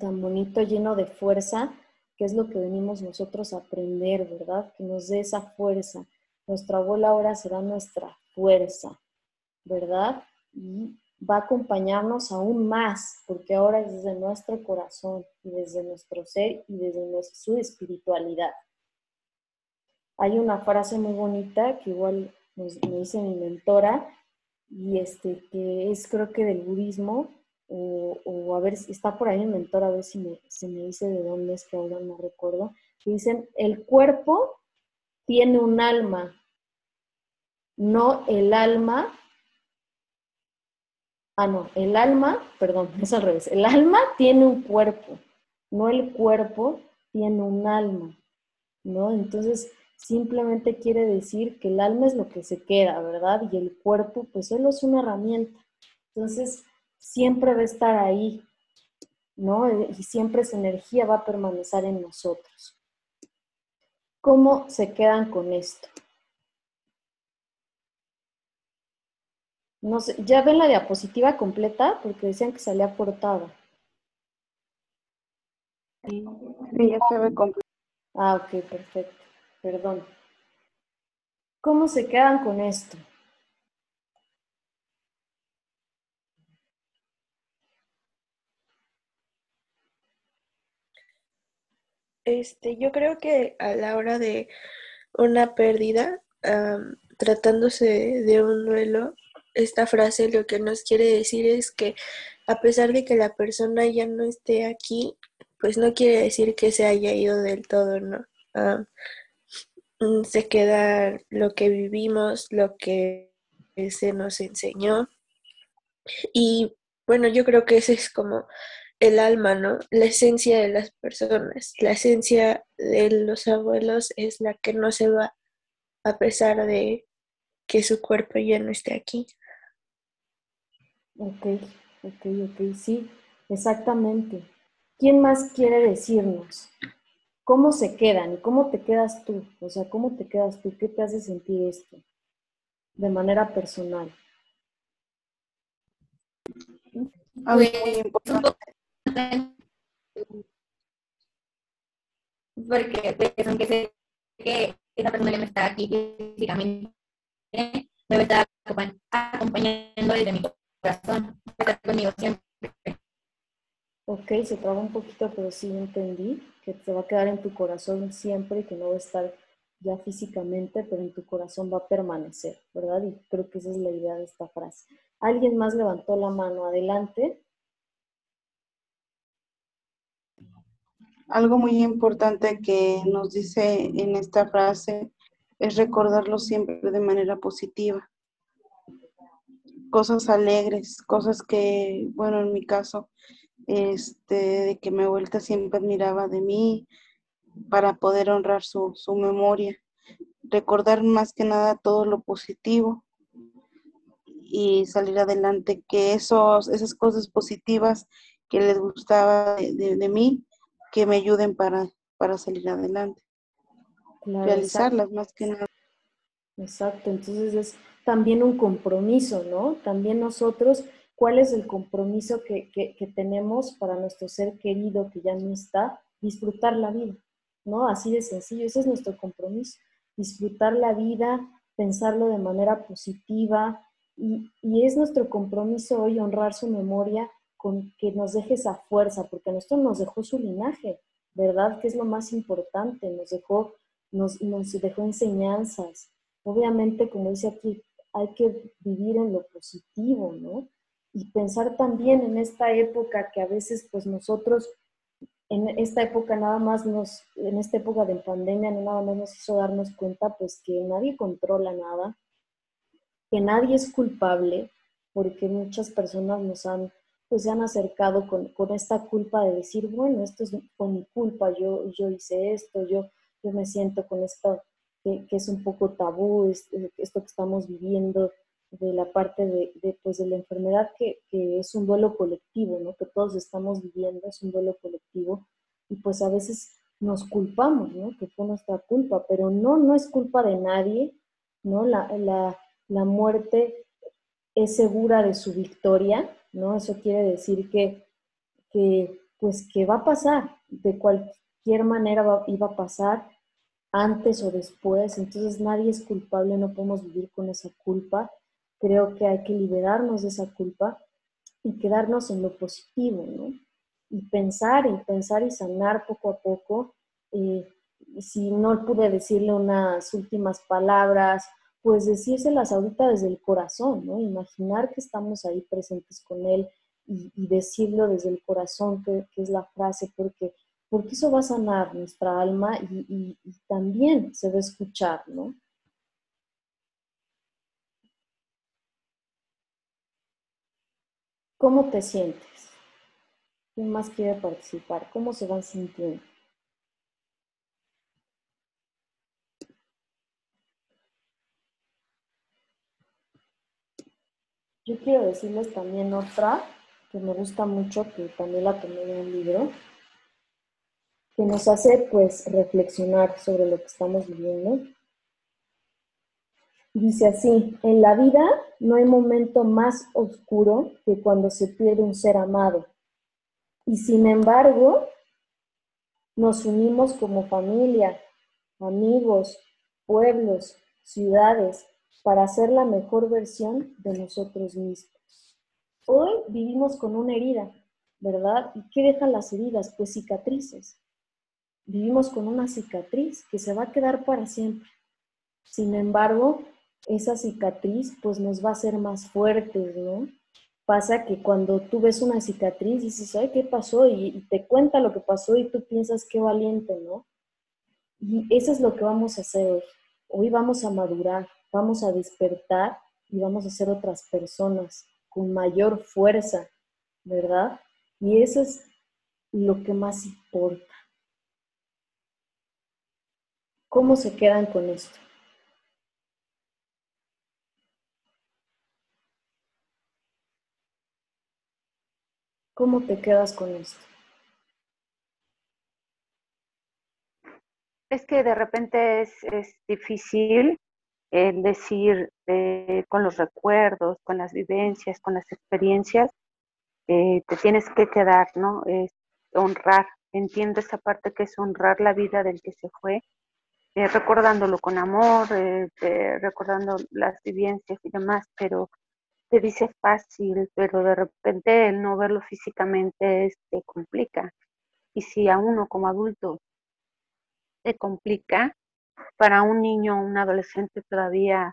tan bonito, lleno de fuerza, que es lo que venimos nosotros a aprender, ¿verdad? Que nos dé esa fuerza. Nuestra abuela ahora será nuestra fuerza, ¿verdad? Y va a acompañarnos aún más, porque ahora es desde nuestro corazón y desde nuestro ser y desde nuestra, su espiritualidad. Hay una frase muy bonita que igual nos, me dice mi mentora, y este, que es creo que del budismo, o, o, a ver si está por ahí mi mentor, a ver si me, me dice de dónde es que ahora no recuerdo, dicen, el cuerpo tiene un alma, no el alma, ah no, el alma, perdón, es al revés, el alma tiene un cuerpo, no el cuerpo tiene un alma, ¿no? Entonces, simplemente quiere decir que el alma es lo que se queda, ¿verdad? Y el cuerpo, pues solo es una herramienta. Entonces, siempre va a estar ahí, ¿no? Y siempre esa energía va a permanecer en nosotros. ¿Cómo se quedan con esto? No sé, ¿ya ven la diapositiva completa? Porque decían que salía portada. Sí, ya se ve completo. Ah, ok, perfecto. Perdón. ¿Cómo se quedan con esto? Este, yo creo que a la hora de una pérdida, tratándose de un duelo, esta frase lo que nos quiere decir es que a pesar de que la persona ya no esté aquí, pues no quiere decir que se haya ido del todo, ¿no? Se queda lo que vivimos, lo que se nos enseñó. Y bueno, yo creo que ese es como el alma, ¿no? La esencia de las personas. La esencia de los abuelos es la que no se va a pesar de que su cuerpo ya no esté aquí. Ok, ok, ok, sí, exactamente. ¿Quién más quiere decirnos cómo se quedan y cómo te quedas tú? O sea, ¿cómo te quedas tú? ¿Qué te hace sentir esto de manera personal? Algo muy Pues, importante. porque pues, aunque sé que esa persona ya no está aquí físicamente, me va a estar acompa- acompañando desde mi corazón, va a estar conmigo siempre. Ok, se traba un poquito, pero sí entendí que te va a quedar en tu corazón siempre y que no va a estar ya físicamente, pero en tu corazón va a permanecer, ¿verdad? Y creo que esa es la idea de esta frase. ¿Alguien más levantó la mano? Adelante. Algo muy importante que nos dice en esta frase es recordarlo siempre de manera positiva. Cosas alegres, cosas que, bueno, en mi caso, este, de que mi abuelita siempre admiraba de mí para poder honrar su, su memoria. recordar más que nada todo lo positivo y salir adelante, que esos, esas cosas positivas que les gustaba de, mí, que me ayuden para, para salir adelante, realizarlas más que nada. Exacto, entonces es también un compromiso, ¿no? También nosotros, ¿cuál es el compromiso que, que tenemos para nuestro ser querido que ya no está? Disfrutar la vida, ¿no? Así de sencillo, ese es nuestro compromiso, disfrutar la vida, pensarlo de manera positiva, y, es nuestro compromiso hoy honrar su memoria con que nos deje esa fuerza, porque a nosotros nos dejó su linaje, ¿verdad? Que es lo más importante, nos dejó, nos, nos dejó enseñanzas. Obviamente, como dice aquí, hay que vivir en lo positivo, ¿no? Y pensar también en esta época que a veces, pues nosotros, en esta época nada más nos, en esta época de pandemia, nada más nos hizo darnos cuenta, pues que nadie controla nada, que nadie es culpable, porque muchas personas nos han, pues se han acercado con, esta culpa de decir, bueno, esto es con mi culpa, yo, yo hice esto, yo, yo me siento con esto que, es un poco tabú, esto que estamos viviendo de la parte de, pues de la enfermedad que, que, es un duelo colectivo, ¿no? que todos estamos viviendo, es un duelo colectivo, y pues a veces nos culpamos, ¿no? que fue nuestra culpa, pero no, no es culpa de nadie, ¿no? La, la, la muerte es segura de su victoria, ¿no? Eso quiere decir que, pues que va a pasar, de cualquier manera iba a pasar, antes o después, entonces nadie es culpable, no podemos vivir con esa culpa. Creo que hay que liberarnos de esa culpa y quedarnos en lo positivo, ¿no? Y pensar y pensar y sanar poco a poco. Eh, si no pude decirle unas últimas palabras pues decírselas ahorita desde el corazón, ¿no? Imaginar que estamos ahí presentes con él y, decirlo desde el corazón, que, es la frase, porque, porque eso va a sanar nuestra alma y, y también se va a escuchar, ¿no? ¿Cómo te sientes? ¿Quién más quiere participar? ¿Cómo se van sintiendo? Yo quiero decirles también otra que me gusta mucho, que también la tomé de un libro, que nos hace pues reflexionar sobre lo que estamos viviendo. Dice así, en la vida no hay momento más oscuro que cuando se pierde un ser amado. Y sin embargo, nos unimos como familia, amigos, pueblos, ciudades, para ser la mejor versión de nosotros mismos. Hoy vivimos con una herida, ¿verdad? ¿Y qué dejan las heridas? Pues cicatrices. Vivimos con una cicatriz que se va a quedar para siempre. Sin embargo, esa cicatriz pues nos va a hacer más fuertes, ¿no? Pasa que cuando tú ves una cicatriz dices, ay, ¿qué pasó? Y, y te cuenta lo que pasó y tú piensas, qué valiente, ¿no? Y eso es lo que vamos a hacer hoy. Hoy vamos a madurar, vamos a despertar y vamos a ser otras personas con mayor fuerza, ¿verdad? Y eso es lo que más importa. ¿Cómo se quedan con esto? ¿Cómo te quedas con esto? Es que de repente es, es difícil el decir eh, con los recuerdos, con las vivencias, con las experiencias, eh, te tienes que quedar, ¿no? Es honrar, entiendo esa parte que es honrar la vida del que se fue, eh, recordándolo con amor, recordando las vivencias y demás, pero te dice fácil, pero de repente el no verlo físicamente te complica. Y si a uno como adulto te complica, para un niño o un adolescente todavía,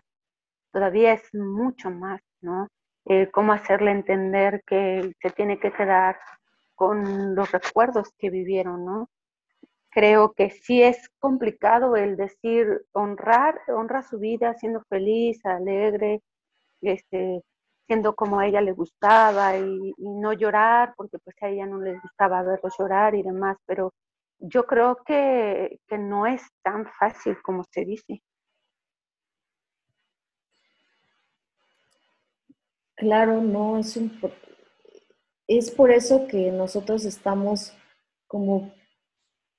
todavía es mucho más, ¿no? Eh, cómo hacerle entender que se tiene que quedar con los recuerdos que vivieron, ¿no? Creo que sí es complicado el decir honrar, honra su vida siendo feliz, alegre, este, siendo como a ella le gustaba y, no llorar, porque pues a ella no les gustaba verlos llorar y demás, pero yo creo que, que no es tan fácil como se dice. Claro, no, es, un, es por eso que nosotros estamos como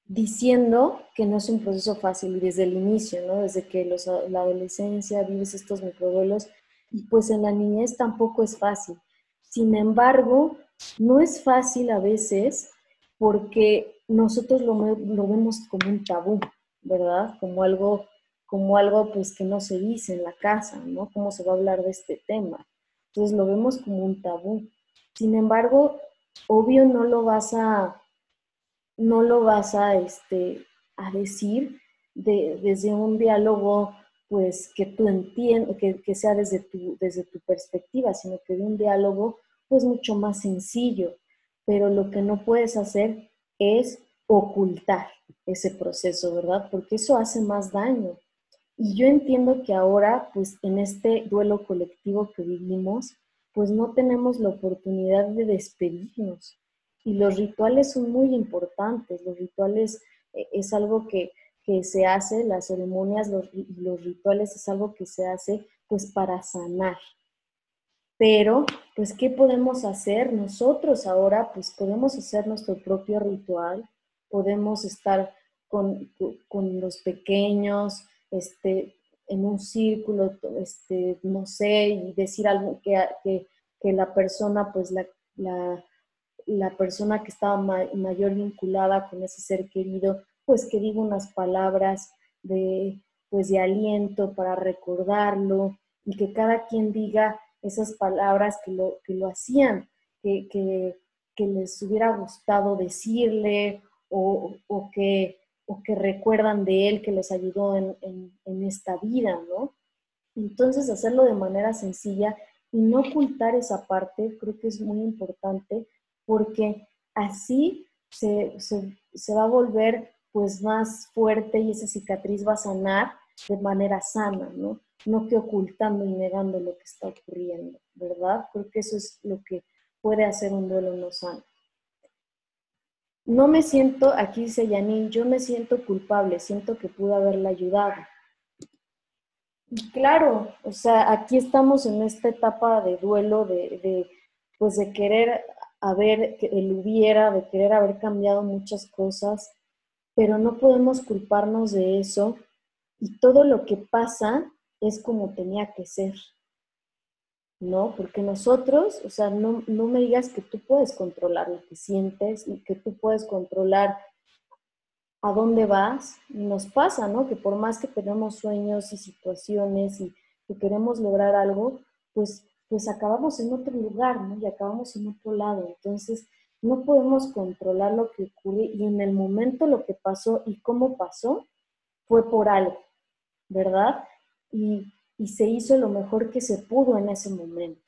diciendo que no es un proceso fácil desde el inicio, ¿no? Desde que los, la adolescencia vives estos microduelos, y pues en la niñez tampoco es fácil. Sin embargo, no es fácil a veces porque nosotros lo, lo vemos como un tabú, ¿verdad? Como algo, como algo pues que no se dice en la casa, ¿no? ¿Cómo se va a hablar de este tema? Entonces lo vemos como un tabú. Sin embargo, obvio no lo vas a no lo vas a, este, a decir desde un diálogo pues que tú entiendas, que, sea desde tu, desde tu perspectiva, sino que de un diálogo pues mucho más sencillo. Pero lo que no puedes hacer es ocultar ese proceso, ¿verdad? Porque eso hace más daño. Y yo entiendo que ahora, pues en este duelo colectivo que vivimos, pues no tenemos la oportunidad de despedirnos. Y los rituales son muy importantes. Los rituales eh, es algo que, se hace, las ceremonias, los, los rituales es algo que se hace pues para sanar. Pero, pues, ¿qué podemos hacer? Nosotros ahora, pues, podemos hacer nuestro propio ritual, podemos estar con, los pequeños, este, en un círculo, este, no sé, y decir algo que, que, la persona, pues, la, la la persona que estaba mayor vinculada con ese ser querido, pues que diga unas palabras de, pues de aliento para recordarlo y que cada quien diga esas palabras que lo, que lo hacían, que, que, les hubiera gustado decirle o, o, que, o que recuerdan de él que les ayudó en, en esta vida, ¿no? Entonces hacerlo de manera sencilla y no ocultar esa parte, creo que es muy importante porque así se, va a volver pues más fuerte y esa cicatriz va a sanar de manera sana, ¿no? No que ocultando y negando lo que está ocurriendo, ¿verdad? Porque eso es lo que puede hacer un duelo no sano. No me siento, aquí dice Yanin, yo me siento culpable, siento que pude haberla ayudado. Y claro, o sea, aquí estamos en esta etapa de duelo, de, de pues de querer haber, el hubiera, de querer haber cambiado muchas cosas, pero no podemos culparnos de eso y todo lo que pasa es como tenía que ser. ¿No? Porque nosotros, o sea, no, no me digas que tú puedes controlar lo que sientes y que tú puedes controlar a dónde vas. Nos pasa, ¿no? Que por más que tenemos sueños y situaciones y que queremos lograr algo, pues pues acabamos en otro lugar, ¿no? Y acabamos en otro lado. Entonces, no podemos controlar lo que ocurre y en el momento lo que pasó y cómo pasó fue por algo, ¿verdad? Y, se hizo lo mejor que se pudo en ese momento.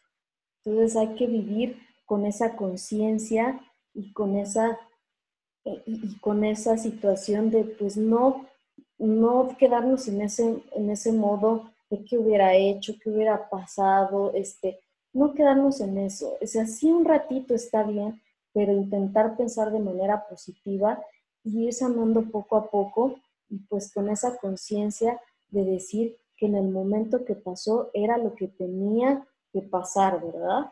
Entonces hay que vivir con esa conciencia y con esa y, y, con esa situación de pues no no quedarnos en ese en ese modo de qué hubiera hecho, qué hubiera pasado, este, no quedarnos en eso. O sea, sí un ratito está bien, pero intentar pensar de manera positiva y ir sanando poco a poco y pues con esa conciencia de decir que en el momento que pasó era lo que tenía que pasar, ¿verdad?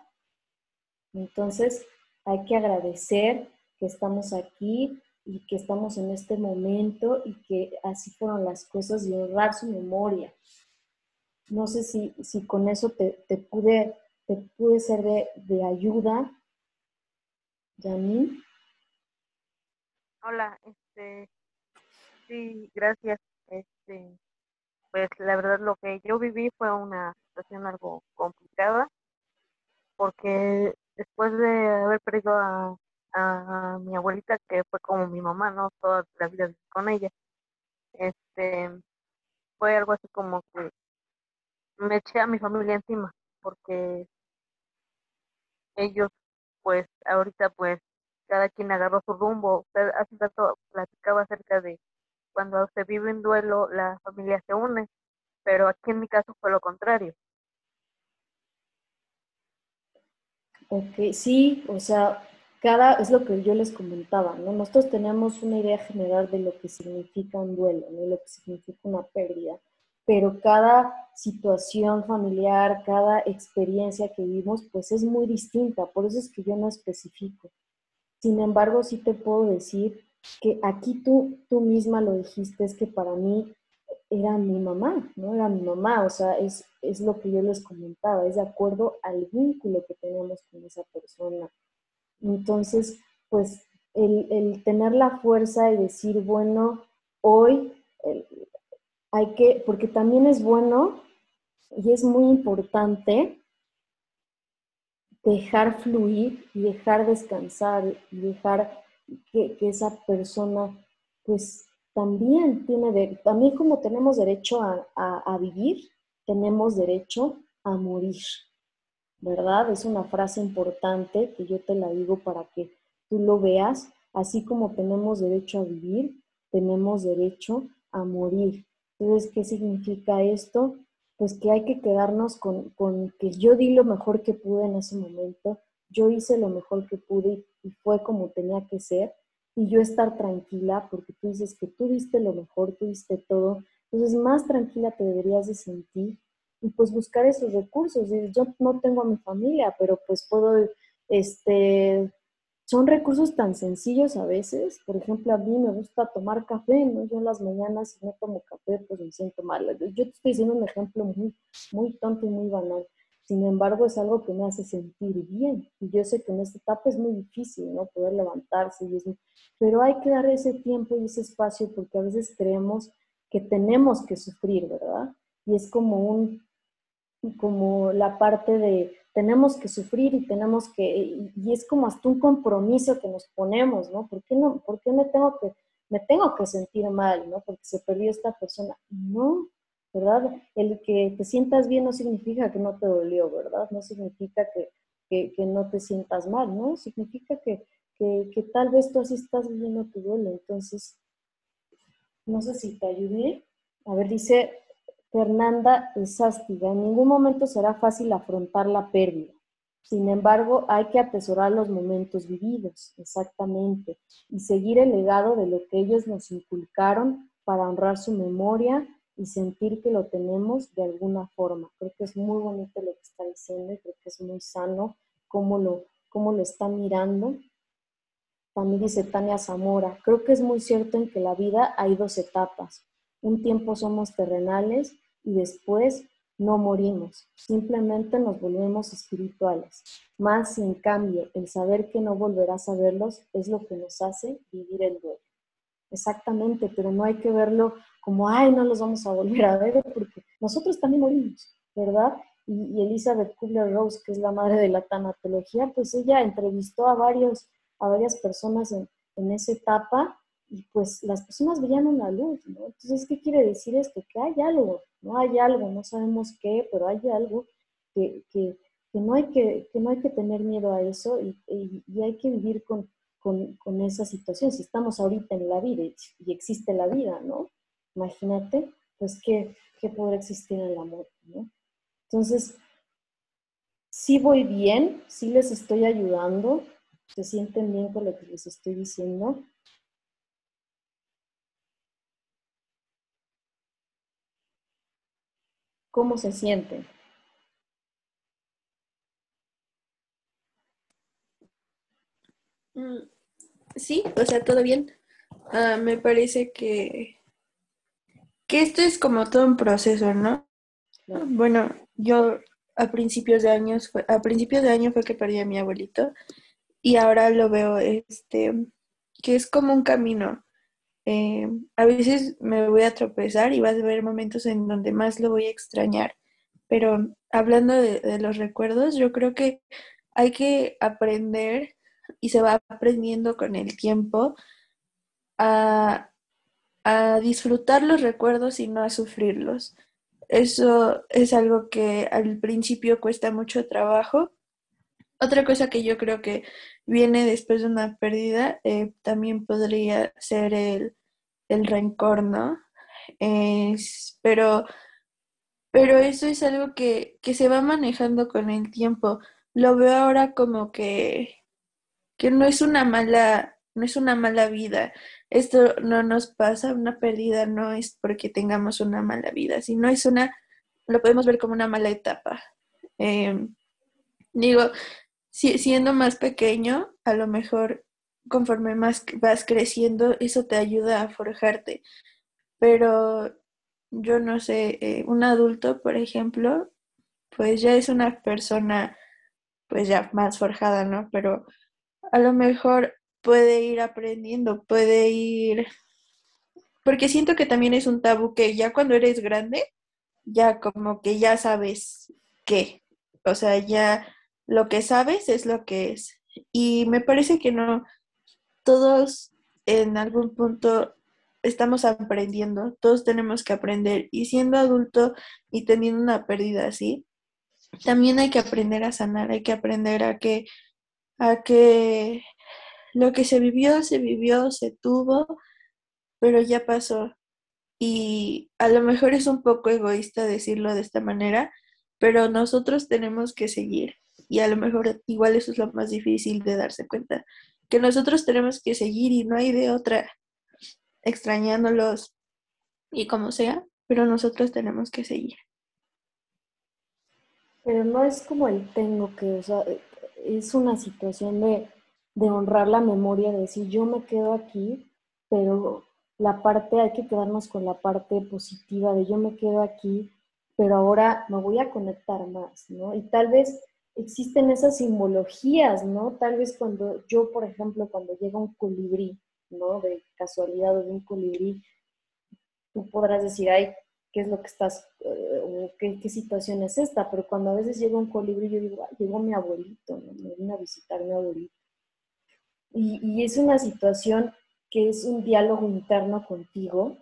Entonces hay que agradecer que estamos aquí y que estamos en este momento y que así fueron las cosas y honrar su memoria. No sé si, si con eso te, pude, te pude ser de, ayuda. Janine. Hola, este, sí, gracias. Este, pues la verdad lo que yo viví fue una situación algo complicada porque después de haber perdido a, a mi abuelita que fue como mi mamá, ¿no? Toda la vida con ella. Este, fue algo así como que me eché a mi familia encima porque ellos pues ahorita pues cada quien agarró su rumbo. Hace rato platicaba acerca de cuando se vive en duelo la familia se une, pero aquí en mi caso fue lo contrario. Ok, sí, o sea, cada, es lo que yo les comentaba, ¿no? Nosotros tenemos una idea general de lo que significa un duelo, ¿no? Lo que significa una pérdida pero cada situación familiar, cada experiencia que vivimos, pues es muy distinta, por eso es que yo no especifico. Sin embargo, sí te puedo decir que aquí tú, tú misma lo dijiste, es que para mí era mi mamá, ¿no? Era mi mamá, o sea, es, es lo que yo les comentaba, es de acuerdo al vínculo que tenemos con esa persona. Entonces, pues el, el tener la fuerza y decir, bueno, hoy hay que, porque también es bueno y es muy importante dejar fluir y dejar descansar y dejar que, esa persona pues también tiene, también como tenemos derecho a, vivir, tenemos derecho a morir, ¿verdad? Es una frase importante que yo te la digo para que tú lo veas, así como tenemos derecho a vivir, tenemos derecho a morir. Entonces, ¿qué significa esto? Pues que hay que quedarnos con, con, que yo di lo mejor que pude en ese momento, yo hice lo mejor que pude y fue como tenía que ser, y yo estar tranquila, porque tú dices que tú diste lo mejor, tú diste todo, entonces más tranquila te deberías de sentir y pues buscar esos recursos. Yo no tengo a mi familia, pero pues puedo, este, son recursos tan sencillos a veces. Por ejemplo, a mí me gusta tomar café, ¿no? Yo en las mañanas si no tomo café, pues me siento mal. Yo te estoy diciendo un ejemplo muy, muy tonto y muy banal. Sin embargo, es algo que me hace sentir bien. Y yo sé que en esta etapa es muy difícil, ¿no? Poder levantarse. Pero hay que dar ese tiempo y ese espacio porque a veces creemos que tenemos que sufrir, ¿verdad? Y es como un, como la parte de tenemos que sufrir y tenemos que, y es como hasta un compromiso que nos ponemos, ¿no? ¿Por qué no, por qué me tengo que, me tengo que sentir mal, ¿no? Porque se perdió esta persona. No, ¿verdad? El que te sientas bien no significa que no te dolió, ¿verdad? No significa que, no te sientas mal, ¿no? Significa que, tal vez tú así estás viviendo tu duelo. Entonces, no sé si te ayudé. A ver, dice Fernanda Sástiga, en ningún momento será fácil afrontar la pérdida. Sin embargo, hay que atesorar los momentos vividos, exactamente, y seguir el legado de lo que ellos nos inculcaron para honrar su memoria y sentir que lo tenemos de alguna forma. Creo que es muy bonito lo que está diciendo y creo que es muy sano cómo lo, cómo lo está mirando. También dice Tania Zamora, creo que es muy cierto en que la vida hay dos etapas. Un tiempo somos terrenales y después no morimos, simplemente nos volvemos espirituales. Más, en cambio, el saber que no volverás a verlos es lo que nos hace vivir el duelo. Exactamente, pero no hay que verlo como, ay, no los vamos a volver a ver, porque nosotros también morimos, ¿verdad? Y, Elizabeth Kubler-Rose, que es la madre de la tanatología, pues ella entrevistó a, varios, a varias personas en, en esa etapa y pues las personas veían una luz, ¿no? Entonces, ¿qué quiere decir esto? Que hay algo, no hay algo, no sabemos qué, pero hay algo que, que, que no, hay que, que no hay que tener miedo a eso y, y hay que vivir con, con, esa situación. Si estamos ahorita en la vida y, existe la vida, ¿no? Imagínate, pues, ¿qué, qué podrá existir en la muerte, ¿no? Entonces, sí voy bien, sí les estoy ayudando, se sienten bien con lo que les estoy diciendo. ¿Cómo se sienten? Mm, Sí, o sea, todo bien. Ah, me parece que, que esto es como todo un proceso, ¿no? Bueno, yo a principios de años fue, a principios de año fue que perdí a mi abuelito y ahora lo veo este que es como un camino. Eh, a veces me voy a tropezar y vas a ver momentos en donde más lo voy a extrañar. Pero hablando de los recuerdos, yo creo que hay que aprender y se va aprendiendo con el tiempo a, disfrutar los recuerdos y no a sufrirlos. Eso es algo que al principio cuesta mucho trabajo. Otra cosa que yo creo que viene después de una pérdida eh, también podría ser el, el rencor, ¿no? pero, pero eso es algo que, que se va manejando con el tiempo. Lo veo ahora como que que no es una mala, no es una mala vida esto no nos pasa, una pérdida no es porque tengamos una mala vida, sino es una, lo podemos ver como una mala etapa. Em, digo, siendo más pequeño, a lo mejor conforme más vas creciendo, eso te ayuda a forjarte. Pero yo no sé, eh, un adulto, por ejemplo, pues ya es una persona, pues ya más forjada, ¿no? Pero a lo mejor puede ir aprendiendo, puede ir, porque siento que también es un tabú que ya cuando eres grande, ya como que ya sabes qué, o sea, ya lo que sabes es lo que es. Y me parece que no, todos en algún punto estamos aprendiendo, todos tenemos que aprender y siendo adulto y teniendo una pérdida así, también hay que aprender a sanar, hay que aprender a que, a que lo que se vivió, se vivió, se tuvo, pero ya pasó. Y a lo mejor es un poco egoísta decirlo de esta manera, pero nosotros tenemos que seguir. Y a lo mejor igual eso es lo más difícil de darse cuenta, que nosotros tenemos que seguir y no hay de otra, extrañándolos y como sea, pero nosotros tenemos que seguir. Pero no es como el tengo que, o sea, es una situación de, de honrar la memoria, de decir yo me quedo aquí, pero la parte, hay que quedarnos con la parte positiva de yo me quedo aquí, pero ahora me voy a conectar más, ¿no? Y tal vez existen esas simbologías, ¿no? Tal vez cuando yo, por ejemplo, cuando llega un colibrí, ¿no? De casualidad de un colibrí, tú podrás decir, ay, ¿qué es lo que estás, eh, o qué, situación es esta? Pero cuando a veces llega un colibrí, yo digo, ay, llegó mi abuelito, ¿no? Me vino a visitar mi abuelito. Y, y es una situación que es un diálogo interno contigo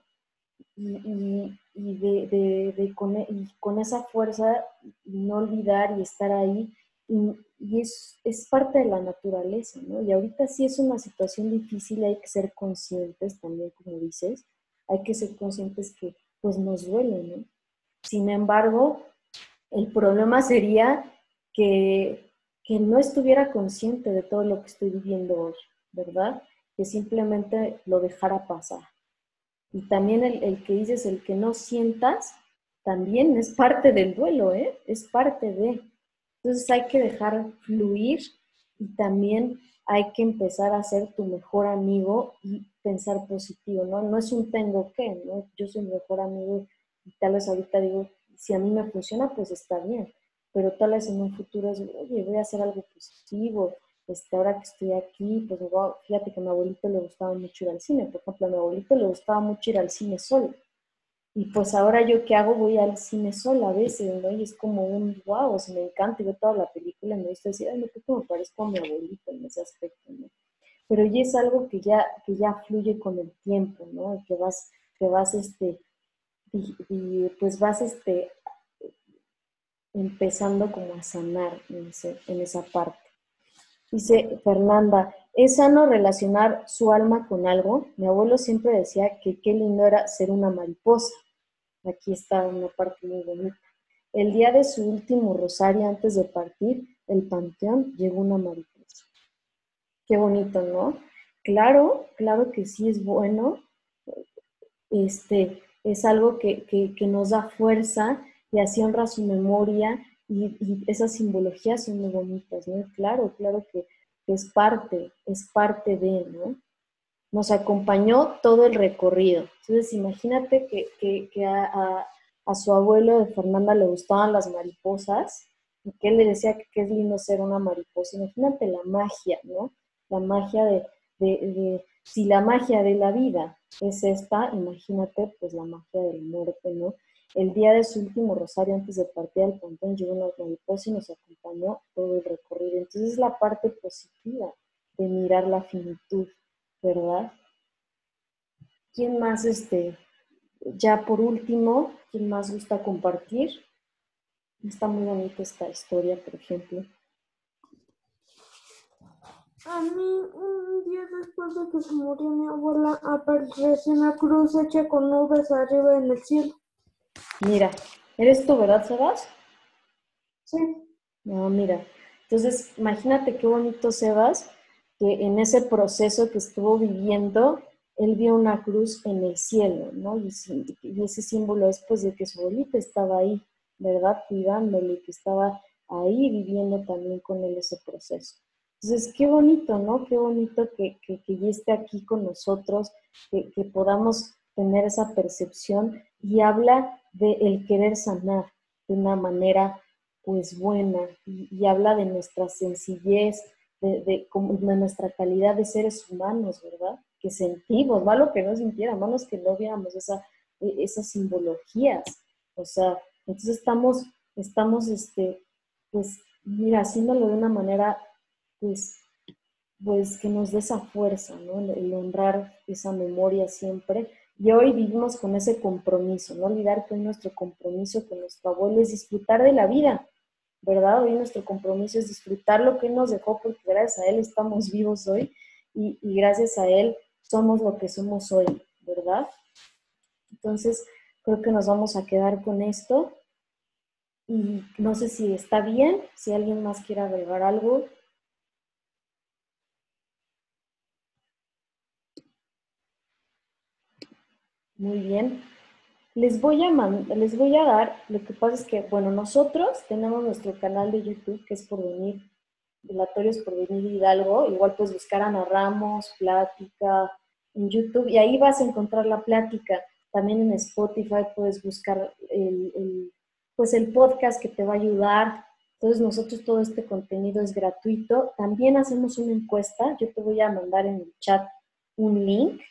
y, y, de, de, de con, y, con, esa fuerza no olvidar y estar ahí y, es, es, parte de la naturaleza, ¿no? Y ahorita sí es una situación difícil, hay que ser conscientes también, como dices, hay que ser conscientes que pues nos duele, ¿no? Sin embargo, el problema sería que, que no estuviera consciente de todo lo que estoy viviendo hoy, ¿verdad? Que simplemente lo dejara pasar. Y también el, el que dices, el que no sientas, también es parte del duelo, ¿eh? Es parte de, entonces hay que dejar fluir y también hay que empezar a ser tu mejor amigo y pensar positivo, ¿no? No es un tengo que, ¿no? Yo soy mi mejor amigo y tal vez ahorita digo, si a mí me funciona, pues está bien, pero tal vez en un futuro es, oye, voy a hacer algo positivo, este, ahora que estoy aquí, pues fíjate que a mi abuelito le gustaba mucho ir al cine, por ejemplo, a mi abuelito le gustaba mucho ir al cine solo, y pues ahora yo qué hago, voy al cine sola a veces, ¿no? Y es como un wow, o me encanta y veo toda la película y me gusta decir, ay, no, creo me parezco a mi abuelita en ese aspecto, ¿no? Pero ya es algo que ya, que ya fluye con el tiempo, ¿no? Que vas, que vas, este, y, pues vas, este, empezando como a sanar en, en esa parte. Dice Fernanda, ¿es sano relacionar su alma con algo? Mi abuelo siempre decía que qué lindo era ser una mariposa. Aquí está una parte muy bonita. El día de su último rosario antes de partir, el panteón llegó una mariposa. Qué bonito, ¿no? Claro, claro que sí es bueno. Este, es algo que, nos da fuerza y así honra su memoria y, esas simbologías son muy bonitas, ¿no? Claro, claro que, es parte, es parte de, ¿no? Nos acompañó todo el recorrido. Entonces, imagínate que, a, su abuelo de Fernanda le gustaban las mariposas y que él le decía que, es lindo ser una mariposa. Imagínate la magia, ¿no? La magia de, si la magia de la vida es esta, imagínate pues la magia de la muerte, ¿no? El día de su último rosario antes de partir al pantón llegó una mariposa y nos acompañó todo el recorrido. Entonces es la parte positiva de mirar la finitud. ¿Verdad? ¿Quién más, este, ya por último, quién más gusta compartir? Está muy bonita esta historia, por ejemplo. A mí, un día después de que se murió mi abuela, apareció una cruz hecha con nubes arriba en el cielo. Mira, ¿eres tú, verdad, Sebas? Sí. No, mira. Entonces, imagínate qué bonito, Sebas, que en ese proceso que estuvo viviendo, él vio una cruz en el cielo, ¿no? Y, ese símbolo es pues de que su abuelita estaba ahí, ¿verdad? Cuidándole, que estaba ahí viviendo también con él ese proceso. Entonces, qué bonito, ¿no? Qué bonito que, que, que esté aquí con nosotros, que, podamos tener esa percepción y habla de el querer sanar de una manera pues buena y, habla de nuestra sencillez, de, de, nuestra calidad de seres humanos, ¿verdad? Que sentimos, malo que no sintiéramos, que no viéramos esa, e, esas simbologías. O sea, entonces estamos, estamos, este, pues, mira, haciéndolo de una manera, pues, pues que nos dé esa fuerza, ¿no? El honrar esa memoria siempre. Y hoy vivimos con ese compromiso, no olvidar que nuestro compromiso con nuestro abuelo es disfrutar de la vida, ¿verdad? Hoy nuestro compromiso es disfrutar lo que nos dejó, porque gracias a Él estamos vivos hoy y, gracias a Él somos lo que somos hoy, ¿verdad? Entonces, creo que nos vamos a quedar con esto. Y no sé si está bien, si alguien más quiere agregar algo. Muy bien. Les voy, a les voy a dar, lo que pasa es que, bueno, nosotros tenemos nuestro canal de YouTube que es por venir, Relatorios por venir Hidalgo, igual puedes buscar Ana Ramos, Plática, en YouTube, y ahí vas a encontrar la plática. También en Spotify puedes buscar el, pues el podcast que te va a ayudar. Entonces nosotros todo este contenido es gratuito. También hacemos una encuesta. Yo te voy a mandar en el chat un link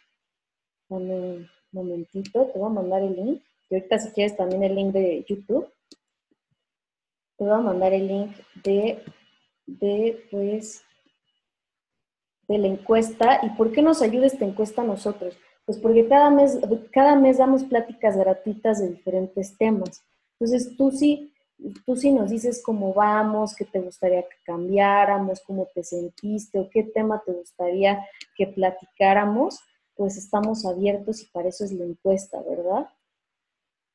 momentito, te voy a mandar el link. Y ahorita si quieres también el link de YouTube. Te voy a mandar el link de, de pues, de la encuesta. ¿Y por qué nos ayuda esta encuesta nosotros? Pues porque cada mes, cada mes damos pláticas gratuitas de diferentes temas. Entonces tú sí, tú sí nos dices cómo vamos, qué te gustaría que cambiáramos, cómo te sentiste o qué tema te gustaría que platicáramos pues estamos abiertos y para eso es la encuesta, ¿verdad?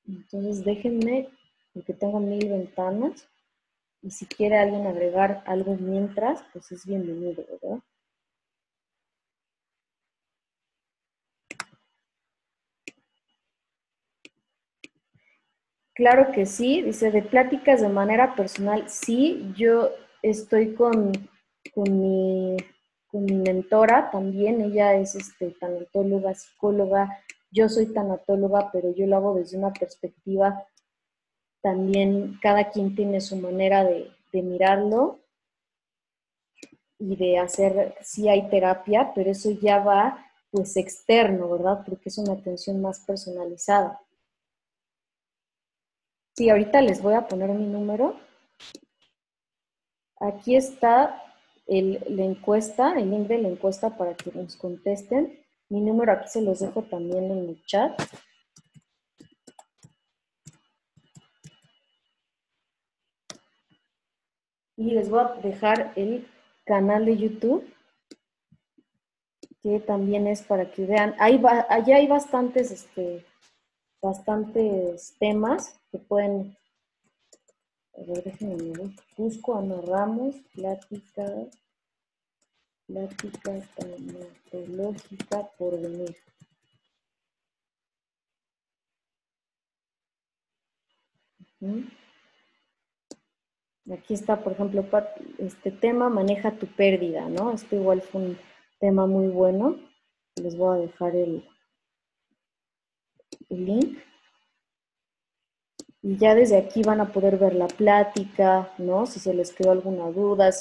Entonces déjenme, porque tengo mil ventanas, y si quiere alguien agregar algo mientras, pues es bienvenido, ¿verdad? Claro que sí, dice, de pláticas de manera personal, sí, yo estoy con, con mi mi mentora también, ella es este, tanatóloga, psicóloga, yo soy tanatóloga, pero yo lo hago desde una perspectiva también, cada quien tiene su manera de, de mirarlo y de hacer, sí hay terapia, pero eso ya va pues externo, ¿verdad? Porque es una atención más personalizada. Sí, ahorita les voy a poner mi número. Aquí está el, la encuesta, el link de la encuesta para que nos contesten. Mi número aquí se los dejo también en el chat. Y les voy a dejar el canal de YouTube, que también es para que vean. Ahí allá hay bastantes, este, bastantes temas que pueden a ver, déjenme ver. Busco Ana Ramos, plática, plática tanatológica por venir. Aquí está, por ejemplo, este tema, maneja tu pérdida, ¿no? Este igual fue un tema muy bueno. Les voy a dejar el link. Y ya desde aquí van a poder ver la plática, ¿no? Si se les quedó alguna duda,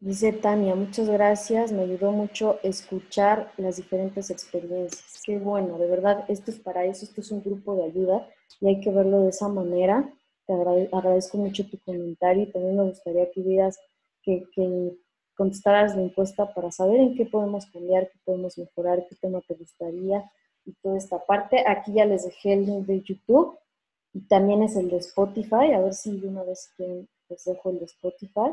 Dice Tania, muchas gracias, me ayudó mucho escuchar las diferentes experiencias. Qué bueno, de verdad, esto es para eso, esto es un grupo de ayuda y hay que verlo de esa manera. Te agradezco mucho tu comentario y también me gustaría que hubieras, que, que contestaras la encuesta para saber en qué podemos cambiar, qué podemos mejorar, qué tema te gustaría y toda esta parte. Aquí ya les dejé el link de YouTube y también es el de Spotify. A ver si de una vez quieren, les dejo el de Spotify.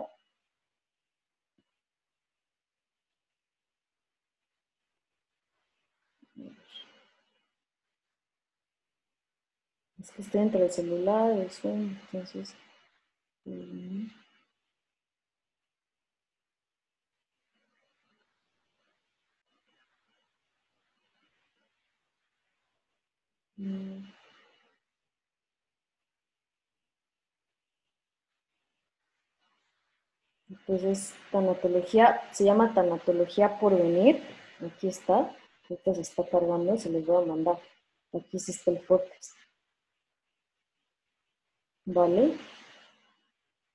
Es que estoy entre el celular, el Zoom, entonces... Mm. Mm. Entonces, tanatología, se llama tanatología por venir. Aquí está. Ahorita se está cargando, se les voy a mandar. Aquí está el podcast. ¿Vale?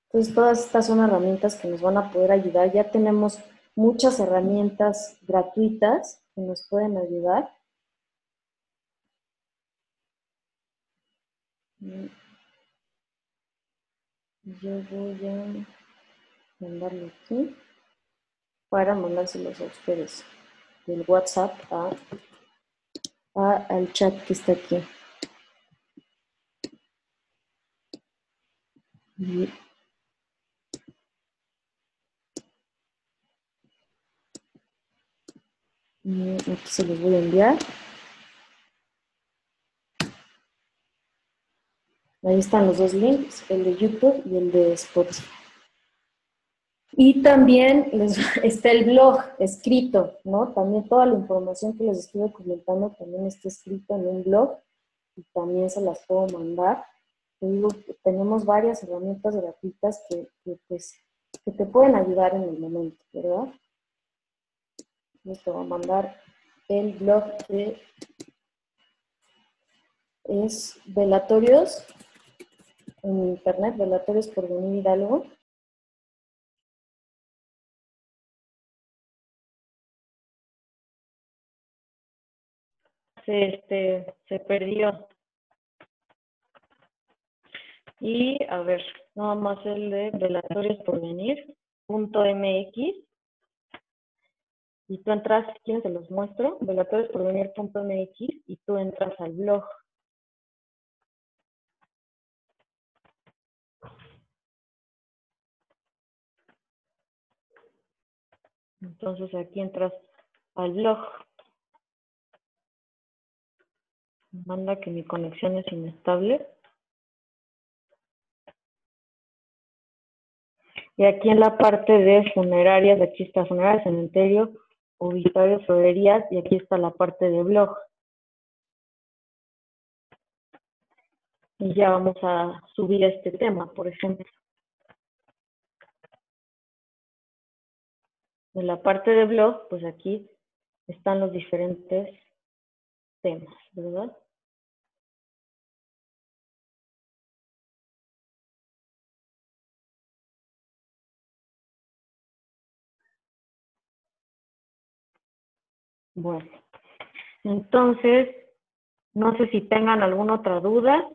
Entonces, todas estas son herramientas que nos van a poder ayudar. Ya tenemos muchas herramientas gratuitas que nos pueden ayudar. Yo voy a mandarlo aquí para mandárselos a ustedes del WhatsApp a, al chat que está aquí. y aquí se los voy a enviar. Ahí están los dos links, el de YouTube y el de Spotify. Y también está el blog escrito, ¿no? También toda la información que les estuve comentando también está escrito en un blog y también se las puedo mandar. tenemos varias herramientas gratuitas que, pues, que te pueden ayudar en el momento, ¿verdad? te voy a mandar el blog que es Velatorios en internet, Velatorios por venir Hidalgo. Se, este, se perdió. Y a ver, nada más el de velatorios por venir, punto MX. Y tú entras, ¿quién se los muestro? velatoriosporvenir.mx y tú entras al blog. Entonces aquí entras al blog. Manda que mi conexión es inestable. Y aquí en la parte de funerarias, aquí está funeraria, cementerio, obituarios, florerías, y aquí está la parte de blog. Y ya vamos a subir este tema, por ejemplo. En la parte de blog, pues aquí están los diferentes temas, ¿verdad? Bueno, entonces, no sé si tengan alguna otra duda.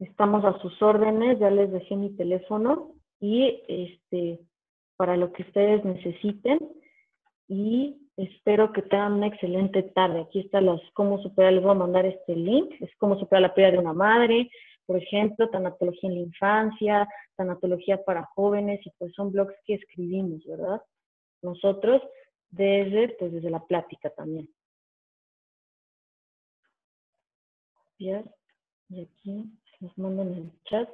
Estamos a sus órdenes, ya les dejé mi teléfono y este para lo que ustedes necesiten y espero que tengan una excelente tarde. Aquí está las cómo superar, les voy a mandar este link, es cómo superar la pérdida de una madre, por ejemplo, tanatología en la infancia, tanatología para jóvenes y pues son blogs que escribimos, ¿verdad? Nosotros desde pues desde la plática también. Y aquí nos mandan en el chat.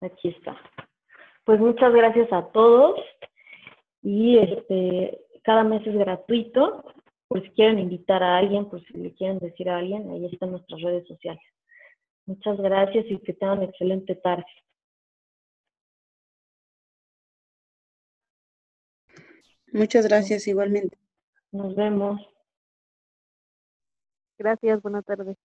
Aquí está. Pues muchas gracias a todos y este cada mes es gratuito. Por si quieren invitar a alguien, por si le quieren decir a alguien, ahí están nuestras redes sociales. Muchas gracias y que tengan excelente tarde. Muchas gracias igualmente. Nos vemos. Gracias, buenas tardes.